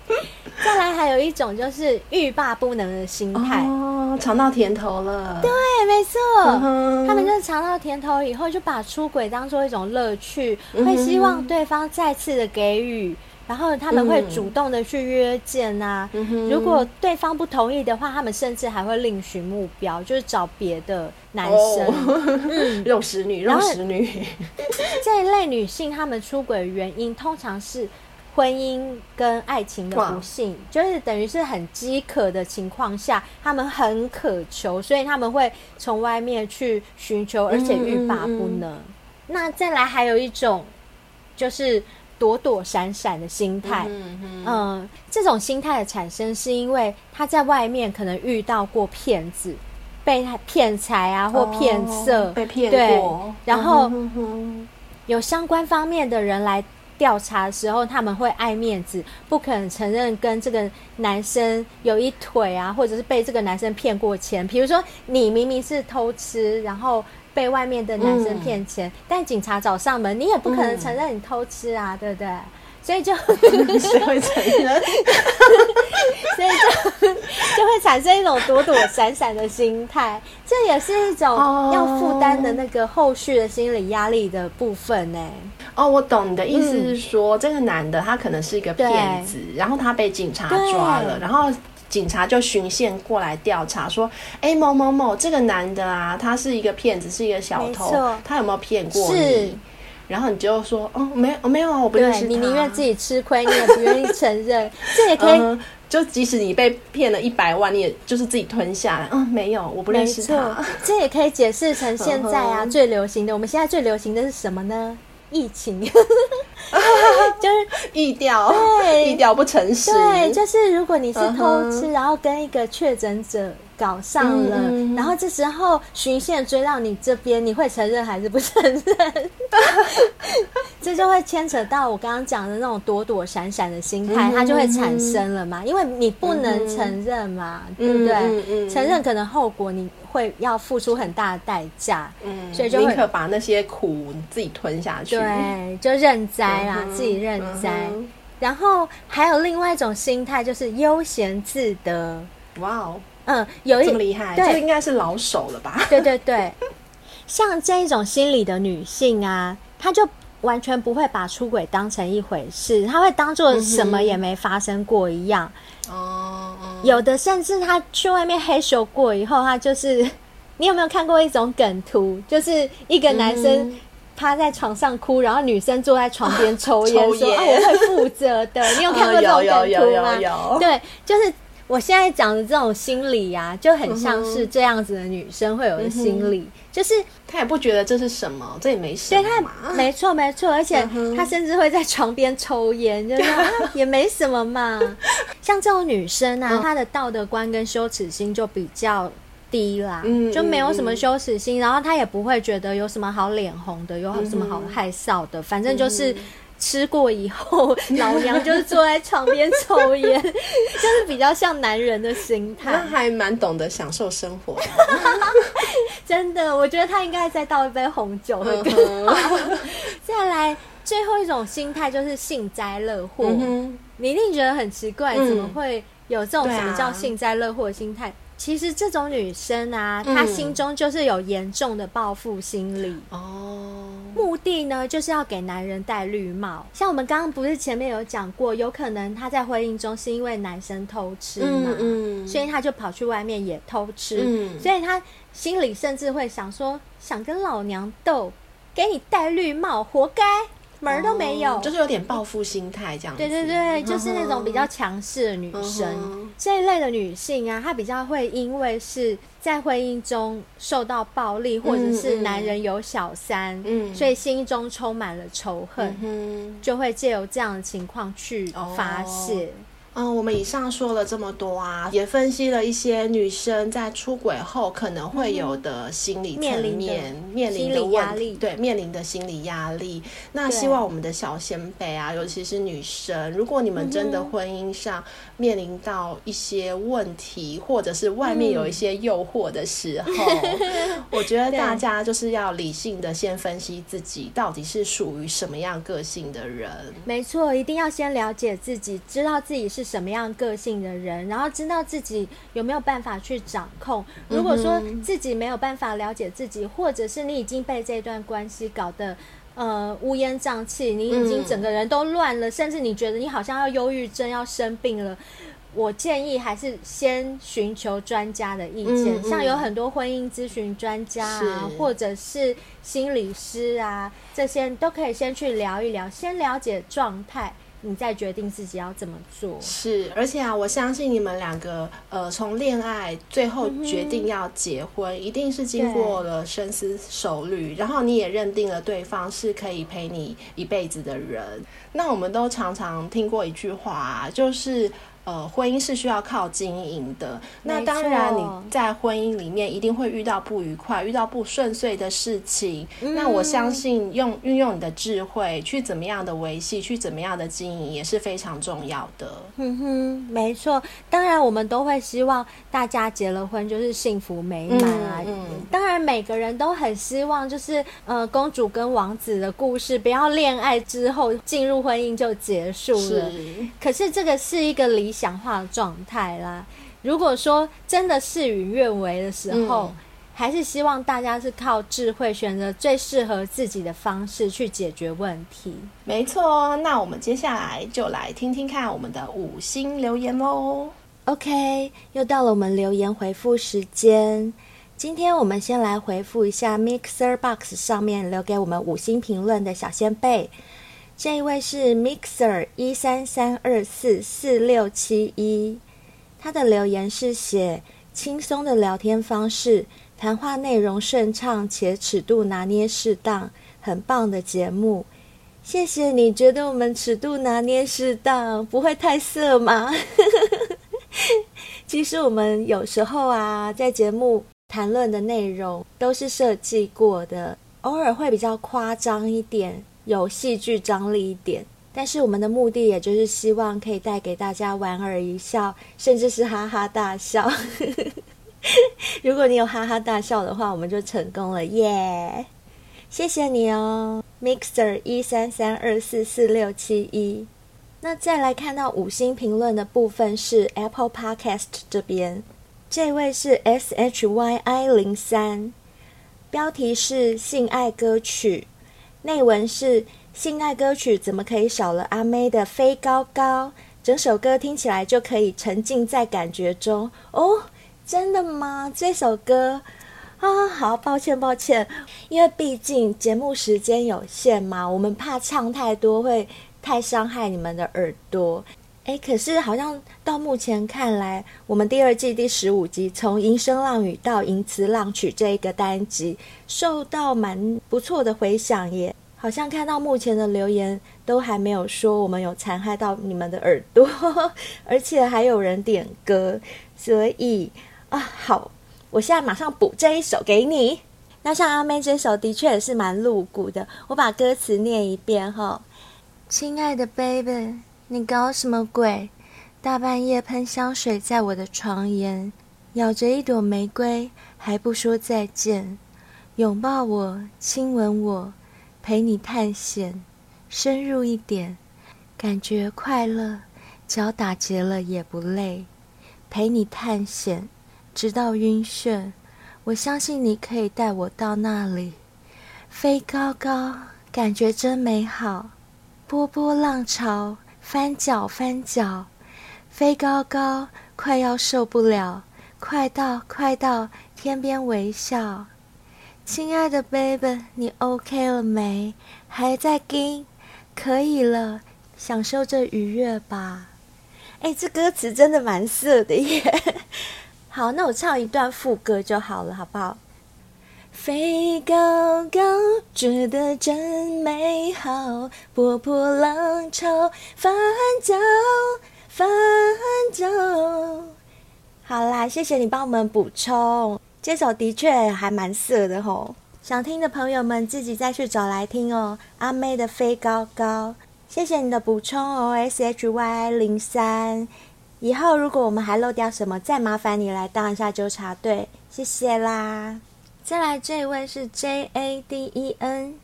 再来还有一种就是欲罢不能的心态。哦，尝到甜头了，对，没错、嗯，他们就是尝到甜头以后，就把出轨当做一种乐趣、嗯，会希望对方再次的给予。然后他们会主动的去约见啊、嗯，如果对方不同意的话，他们甚至还会另寻目标，就是找别的男生，哦、嗯，*laughs* 肉食女，肉食女。*laughs* 这一类女性，她们出轨原因通常是婚姻跟爱情的不幸，就是等于是很饥渴的情况下，他们很渴求，所以他们会从外面去寻求，而且欲罢不能、嗯。那再来还有一种，就是。躲躲闪闪的心态，嗯，这种心态的产生是因为他在外面可能遇到过骗子，被他骗财啊，或骗色，哦、被骗过，对，然后有相关方面的人来调查的时候，他们会爱面子，不肯承认跟这个男生有一腿啊，或者是被这个男生骗过钱。比如说，你明明是偷吃，然后。被外面的男生骗钱、嗯，但警察找上门，你也不可能承认你偷吃啊，嗯、对不对？所以就 *laughs* 谁会承认？*laughs* 所以就就会产生一种躲躲闪闪的心态，这也是一种要负担的那个后续的心理压力的部分呢。哦，我懂你的意思是说，嗯、这个男的他可能是一个骗子，然后他被警察抓了，然后警察就巡线过来调查，说：“哎，某某某，这个男的啊，他是一个骗子，是一个小偷，他有没有骗过你？”然后你就说：“哦，没有，没有啊，我不认识他。”你宁愿自己吃亏，你也不愿意承认，*laughs* 这也可以。嗯就即使你被骗了一百万，你也就是自己吞下来。嗯，没有，我不认识他。这也可以解释成现在啊 *laughs* 最流行的，我们现在最流行的是什么呢？疫情，*laughs* 就是疫调，对，疫调不诚实。对，就是如果你是偷吃，然后跟一个确诊者。搞上了，嗯嗯，然后这时候循线追到你这边，你会承认还是不承认？*laughs* 这就会牵扯到我刚刚讲的那种躲躲闪闪的心态，嗯、它就会产生了嘛。因为你不能承认嘛，嗯、对不对？承认可能后果你会要付出很大的代价，嗯，所以就宁可把那些苦自己吞下去，对，就认栽啦，嗯、自己认栽。嗯、然后还有另外一种心态，就是悠闲自得。哇哦！嗯，有一这么厉害，对，这应该是老手了吧？*laughs* 对对对，像这一种心理的女性啊，她就完全不会把出轨当成一回事，她会当做什么也没发生过一样。哦、嗯，有的甚至她去外面嘿咻过以后，她就是，*laughs* 你有没有看过一种梗图？就是一个男生趴在床上哭，然后女生坐在床边 *laughs* 抽烟，说：“啊，我会负责的。”你有看过这种梗图吗？有。对，就是。我现在讲的这种心理呀、啊，就很像是这样子的女生会有的心理，嗯、就是她也不觉得这是什么，这也没什么，对她没错没错，而且她甚至会在床边抽烟，就是 *laughs* 也没什么嘛。像这种女生啊，她的道德观跟羞耻心就比较低啦，嗯、就没有什么羞耻心，然后她也不会觉得有什么好脸红的，有什么好害臊的，反正就是。吃过以后，*laughs* 老娘就是坐在床边抽烟，*laughs* 就是比较像男人的心态。他还蛮懂得享受生活的，*laughs* 真的，我觉得他应该再倒一杯红酒会更好。再来，最后一种心态就是幸灾乐祸。嗯、你一定觉得很奇怪，怎么会有这种什么叫幸灾乐祸的心态？其实这种女生啊，嗯、她心中就是有严重的报复心理哦。目的呢，就是要给男人戴绿帽。像我们刚刚不是前面有讲过，有可能她在婚姻中是因为男生偷吃嘛，嗯嗯、所以她就跑去外面也偷吃，嗯、所以她心里甚至会想说，想跟老娘斗，给你戴绿帽，活该。门儿都没有，就是有点报复心态这样子。对对对，就是那种比较强势的女生，嗯、这一类的女性啊，她比较会因为是在婚姻中受到暴力，或者是男人有小三，嗯，所以心中充满了仇恨，嗯、就会借由这样的情况去发泄。哦嗯，我们以上说了这么多啊，也分析了一些女生在出轨后可能会有的心理层面、面临的压力，对，面临的心理压力。那希望我们的小先辈啊，尤其是女生，如果你们真的婚姻上面临到一些问题，或者是外面有一些诱惑的时候，*laughs* 我觉得大家就是要理性的先分析自己到底是属于什么样个性的人。没错，一定要先了解自己，知道自己是。什么样个性的人，然后知道自己有没有办法去掌控。如果说自己没有办法了解自己，或者是你已经被这段关系搞得呃乌烟瘴气，你已经整个人都乱了，甚至你觉得你好像要忧郁症要生病了，我建议还是先寻求专家的意见。像有很多婚姻咨询专家啊，或者是心理师啊，这些都可以先去聊一聊，先了解状态。你再决定自己要怎么做。是，而且啊，我相信你们两个，呃，从恋爱最后决定要结婚，一定是经过了深思熟虑，然后你也认定了对方是可以陪你一辈子的人。那我们都常常听过一句话，就是呃，婚姻是需要靠经营的。那当然，你在婚姻里面一定会遇到不愉快、遇到不顺遂的事情。嗯、那我相信用，用运用你的智慧去怎么样的维系，去怎么样的经营，也是非常重要的。嗯哼，没错。当然，我们都会希望大家结了婚就是幸福美满啊。嗯，嗯当然，每个人都很希望就是呃，公主跟王子的故事不要恋爱之后进入婚姻就结束了。是。可是这个是一个理想化的状态啦。如果说真的事与愿违的时候，嗯、还是希望大家是靠智慧选择最适合自己的方式去解决问题。没错，那我们接下来就来听听看我们的五星留言喽。OK，又到了我们留言回复时间。今天我们先来回复一下 Mixer Box 上面留给我们五星评论的小仙贝。这一位是 Mixer 一三三二四四六七一，他的留言是写轻松的聊天方式，谈话内容顺畅且尺度拿捏适当，很棒的节目。谢谢你觉得我们尺度拿捏适当，不会太色吗？*laughs* 其实我们有时候啊，在节目谈论的内容都是设计过的，偶尔会比较夸张一点。有戏剧张力一点，但是我们的目的也就是希望可以带给大家莞尔一笑，甚至是哈哈大笑。*laughs* 如果你有哈哈大笑的话，我们就成功了耶谢谢你哦，Mixer 一三三二四四六七一。那再来看到五星评论的部分是 Apple Podcast 这边，这位是 S H Y I 零三，标题是性爱歌曲。内文是性爱歌曲，怎么可以少了阿妹的飞高高？整首歌听起来就可以沉浸在感觉中哦。真的吗？这首歌啊，好抱歉抱歉，因为毕竟节目时间有限嘛，我们怕唱太多会太伤害你们的耳朵。诶，可是好像到目前看来，我们第二季第十五集从淫声浪语到银词浪曲这一个单集，受到蛮不错的回响耶。好像看到目前的留言都还没有说我们有残害到你们的耳朵，*laughs* 而且还有人点歌，所以啊，好，我现在马上补这一首给你。那像阿妹这首的确也是蛮露骨的，我把歌词念一遍哈。亲爱的 baby，你搞什么鬼？大半夜喷香水在我的床沿，咬着一朵玫瑰还不说再见，拥抱我，亲吻我。陪你探险，深入一点，感觉快乐，脚打结了也不累。陪你探险，直到晕眩。我相信你可以带我到那里，飞高高，感觉真美好。波波浪潮，翻脚翻脚，飞高高，快要受不了，快到快到天边微笑。亲爱的 baby，你 OK 了没？还在跟？可以了，享受这愉悦吧。哎，这歌词真的蛮色的耶。*laughs* 好，那我唱一段副歌就好了，好不好？飞高高，觉得真美好。波波浪潮，翻搅翻搅。好啦，谢谢你帮我们补充。这首的确还蛮色的吼，想听的朋友们自己再去找来听哦。阿妹的飞高高，谢谢你的补充哦，S H Y 零三。以后如果我们还漏掉什么，再麻烦你来当一下纠察队，谢谢啦。再来这一位是 J A D E N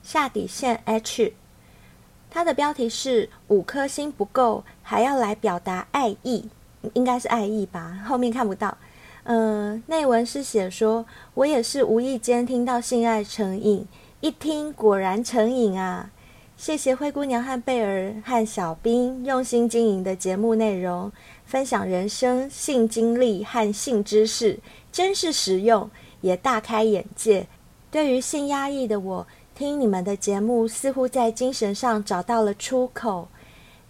下底线 H，他的标题是五颗星不够，还要来表达爱意，应该是爱意吧，后面看不到。嗯，内文是写说，我也是无意间听到性爱成瘾，一听果然成瘾啊！谢谢灰姑娘和贝儿和小兵用心经营的节目内容，分享人生性经历和性知识，真是实用，也大开眼界。对于性压抑的我，听你们的节目似乎在精神上找到了出口。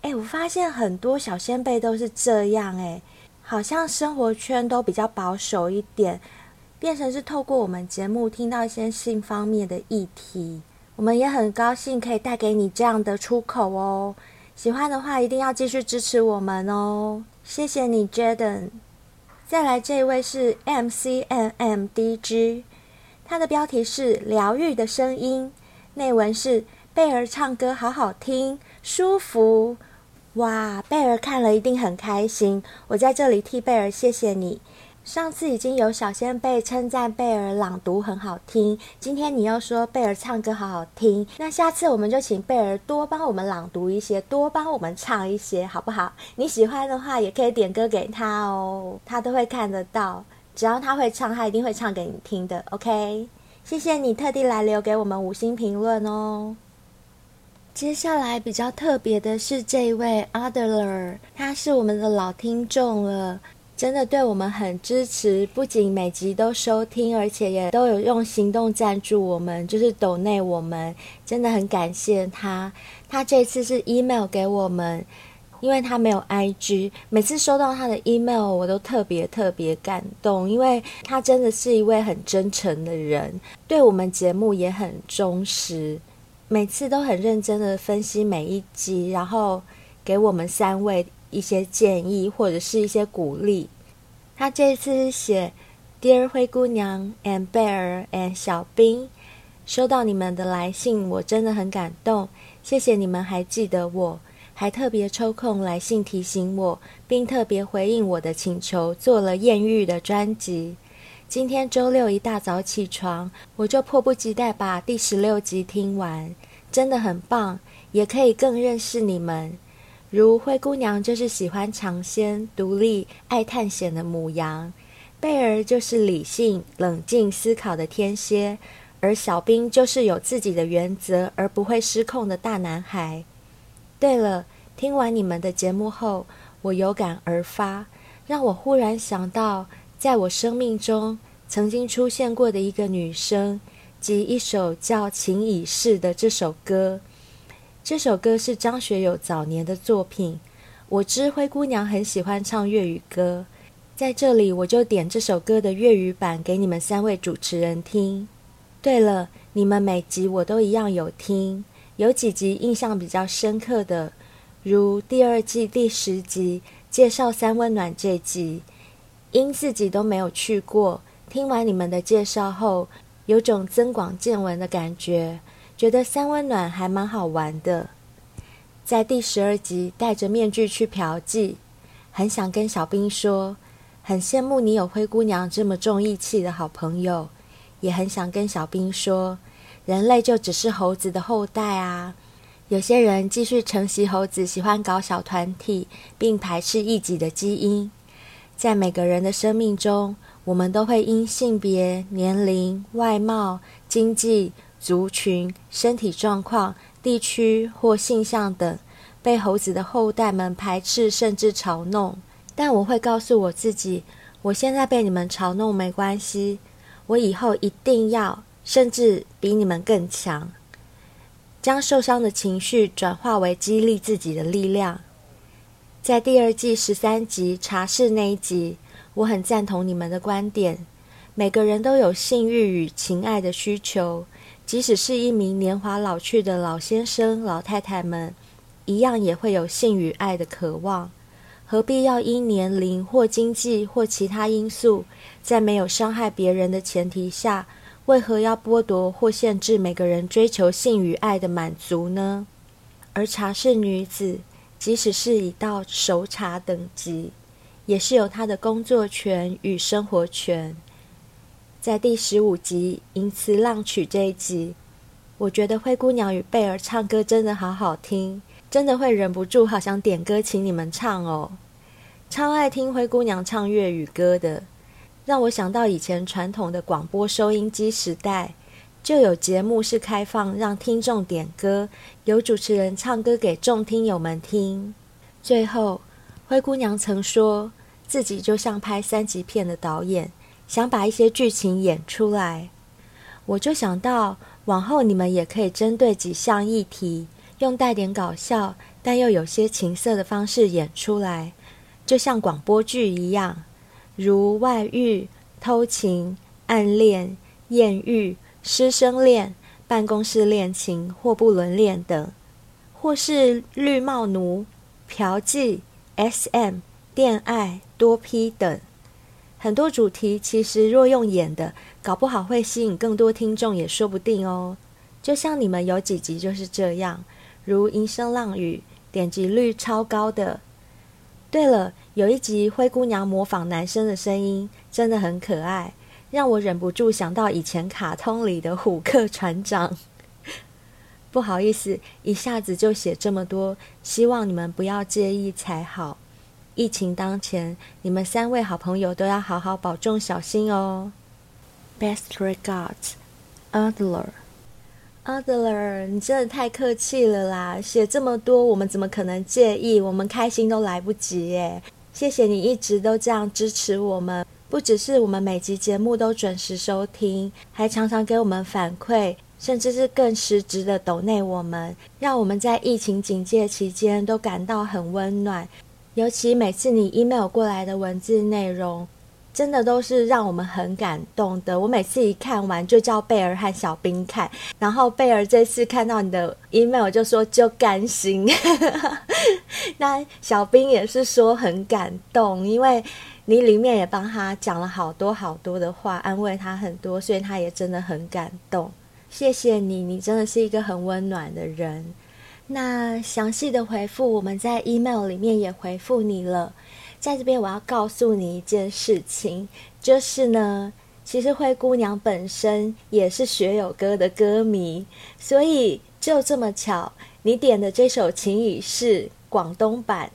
哎，我发现很多小先辈都是这样哎。好像生活圈都比较保守一点，变成是透过我们节目听到一些性方面的议题，我们也很高兴可以带给你这样的出口哦。喜欢的话一定要继续支持我们哦，谢谢你，Jaden。再来这一位是 M C N M D G，他的标题是“疗愈的声音”，内文是贝儿唱歌好好听，舒服。哇，贝儿看了一定很开心。我在这里替贝儿谢谢你。上次已经有小仙贝称赞贝儿朗读很好听，今天你又说贝儿唱歌好好听，那下次我们就请贝儿多帮我们朗读一些，多帮我们唱一些，好不好？你喜欢的话也可以点歌给他哦，他都会看得到。只要他会唱，他一定会唱给你听的。OK，谢谢你特地来留给我们五星评论哦。接下来比较特别的是这位 Adler，他是我们的老听众了。真的对我们很支持，不仅每集都收听，而且也都有用行动赞助我们，就是抖内我们，真的很感谢他。他这次是 email 给我们，因为他没有 IG，每次收到他的 email 我都特别特别感动，因为他真的是一位很真诚的人，对我们节目也很忠实，每次都很认真的分析每一集，然后给我们三位一些建议或者是一些鼓励。他这次写，Dear 灰姑娘 and Bear and 小兵，收到你们的来信，我真的很感动。谢谢你们还记得我，还特别抽空来信提醒我，并特别回应我的请求，做了艳遇的专辑。今天周六一大早起床，我就迫不及待把第十六集听完，真的很棒，也可以更认识你们。如灰姑娘就是喜欢尝鲜、独立、爱探险的母羊，贝儿就是理性、冷静思考的天蝎，而小冰就是有自己的原则而不会失控的大男孩。对了，听完你们的节目后，我有感而发，让我忽然想到，在我生命中曾经出现过的一个女生，及一首叫《情已逝》的这首歌。这首歌是张学友早年的作品。我知灰姑娘很喜欢唱粤语歌，在这里我就点这首歌的粤语版给你们三位主持人听。对了，你们每集我都一样有听，有几集印象比较深刻的，如第二季第十集介绍三温暖这集，因自己都没有去过，听完你们的介绍后，有种增广见闻的感觉。觉得三温暖还蛮好玩的，在第十二集戴着面具去嫖妓，很想跟小兵说，很羡慕你有灰姑娘这么重义气的好朋友，也很想跟小兵说，人类就只是猴子的后代啊。有些人继续承袭猴子喜欢搞小团体并排斥异己的基因，在每个人的生命中，我们都会因性别、年龄、外貌、经济。族群、身体状况、地区或性向等，被猴子的后代们排斥甚至嘲弄。但我会告诉我自己，我现在被你们嘲弄没关系，我以后一定要，甚至比你们更强，将受伤的情绪转化为激励自己的力量。在第二季十三集茶室那一集，我很赞同你们的观点，每个人都有性欲与情爱的需求。即使是一名年华老去的老先生、老太太们，一样也会有性与爱的渴望。何必要因年龄或经济或其他因素，在没有伤害别人的前提下，为何要剥夺或限制每个人追求性与爱的满足呢？而茶室女子，即使是已到熟茶等级，也是有她的工作权与生活权。在第十五集《吟词浪曲》这一集，我觉得灰姑娘与贝儿唱歌真的好好听，真的会忍不住好想点歌请你们唱哦。超爱听灰姑娘唱粤语歌的，让我想到以前传统的广播收音机时代，就有节目是开放让听众点歌，由主持人唱歌给众听友们听。最后，灰姑娘曾说自己就像拍三级片的导演。想把一些剧情演出来，我就想到往后你们也可以针对几项议题，用带点搞笑但又有些情色的方式演出来，就像广播剧一样，如外遇、偷情、暗恋、艳遇、师生恋、办公室恋情或不伦恋等，或是绿帽奴、嫖妓、SM、恋爱、多 P 等。很多主题，其实若用演的，搞不好会吸引更多听众，也说不定哦。就像你们有几集就是这样，如《银声浪语》，点击率超高的。对了，有一集灰姑娘模仿男生的声音，真的很可爱，让我忍不住想到以前卡通里的虎克船长。*laughs* 不好意思，一下子就写这么多，希望你们不要介意才好。疫情当前，你们三位好朋友都要好好保重，小心哦。Best regards, Adler. Adler，你真的太客气了啦！写这么多，我们怎么可能介意？我们开心都来不及耶！谢谢你一直都这样支持我们，不只是我们每集节目都准时收听，还常常给我们反馈，甚至是更实质的抖内我们，让我们在疫情警戒期间都感到很温暖。尤其每次你 email 过来的文字内容。真的都是让我们很感动的。我每次一看完就叫贝儿和小兵看，然后贝儿这次看到你的 email 就说就甘心。*laughs* 那小兵也是说很感动，因为你里面也帮他讲了好多好多的话，安慰他很多，所以他也真的很感动。谢谢你，你真的是一个很温暖的人。那详细的回复我们在 email 里面也回复你了。在这边，我要告诉你一件事情，就是呢，其实灰姑娘本身也是学友歌的歌迷，所以就这么巧，你点的这首《情已逝》广东版，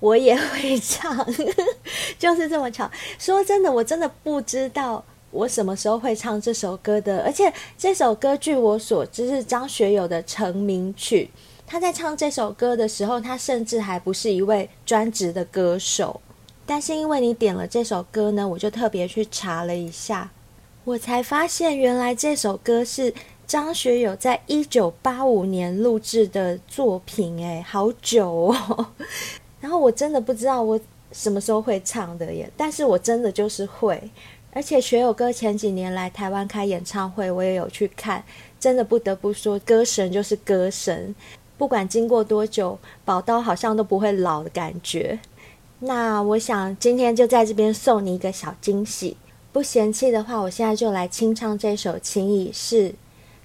我也会唱，*laughs* 就是这么巧。说真的，我真的不知道我什么时候会唱这首歌的，而且这首歌据我所知是张学友的成名曲。他在唱这首歌的时候，他甚至还不是一位专职的歌手。但是因为你点了这首歌呢，我就特别去查了一下，我才发现原来这首歌是张学友在一九八五年录制的作品，诶，好久哦。*laughs* 然后我真的不知道我什么时候会唱的耶，但是我真的就是会。而且学友哥前几年来台湾开演唱会，我也有去看，真的不得不说，歌神就是歌神。不管经过多久，宝刀好像都不会老的感觉。那我想今天就在这边送你一个小惊喜，不嫌弃的话，我现在就来清唱这首《情已逝》，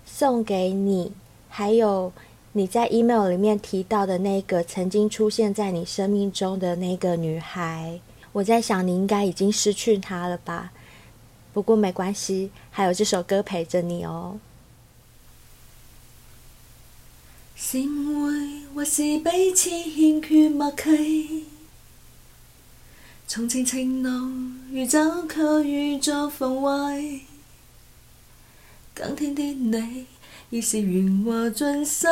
送给你，还有你在 email 里面提到的那个曾经出现在你生命中的那个女孩。我在想你应该已经失去她了吧？不过没关系，还有这首歌陪着你哦。是误会，或是彼此欠缺默契？从前情浓如酒，却遇作焚坏。更天的你，已是圆滑尽逝，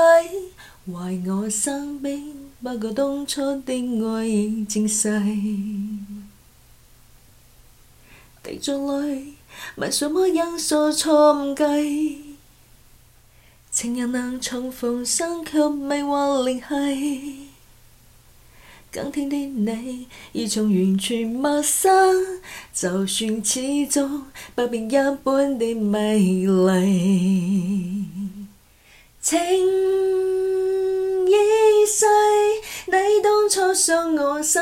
怀我生命，不过当初的爱已渐逝。滴着泪，问什么因素错误计？情人能重逢，相却未获联系。今天的你，已从完全陌生。就算始终不变一般的美丽。请已逝，你当初伤我心，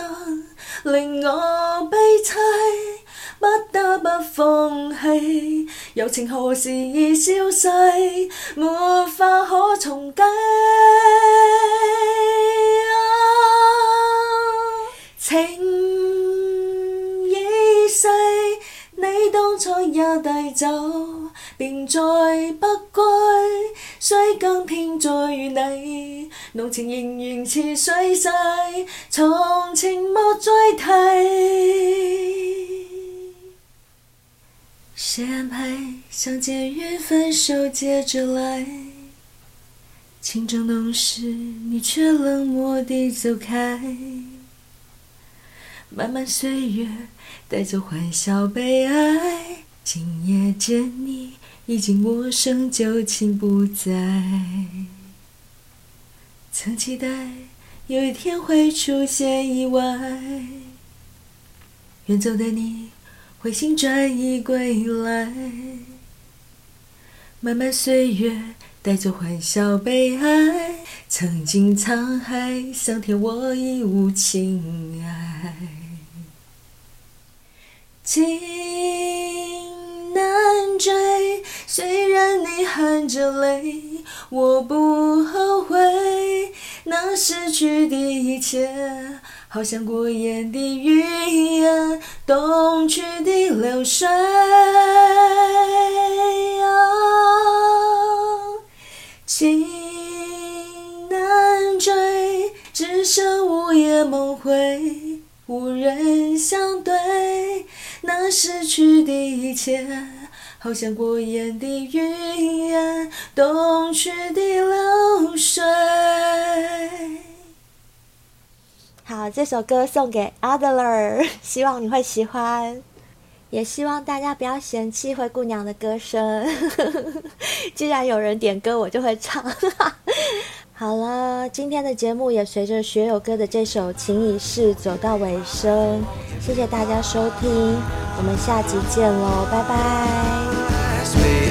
令我悲凄。不得不放弃，友情何时已消逝，没法可重计。啊，情已逝，你当初也带走，便再不归。虽更天再遇你，浓情仍然似水逝，从情莫再提。谁安排相见与分手接着来？情正浓时，你却冷漠地走开。漫漫岁月带走欢笑悲哀，今夜见你已经陌生，旧情不在。曾期待有一天会出现意外，远走的你。回心转意归来，漫漫岁月带走欢笑悲哀。曾经沧海桑田，我已无情爱。情难追，虽然你含着泪，我不后悔那失去的一切，好像过眼的云烟，东去的流水。情追，只剩午夜梦回，无人相对。那失去的一切，好像过眼的云烟，东去的流水。好，这首歌送给 Adler，*laughs* 希望你会喜欢，也希望大家不要嫌弃灰姑娘的歌声。*laughs* 既然有人点歌，我就会唱。好了，今天的节目也随着学友哥的这首《情已逝》走到尾声，谢谢大家收听，我们下集见喽，拜拜。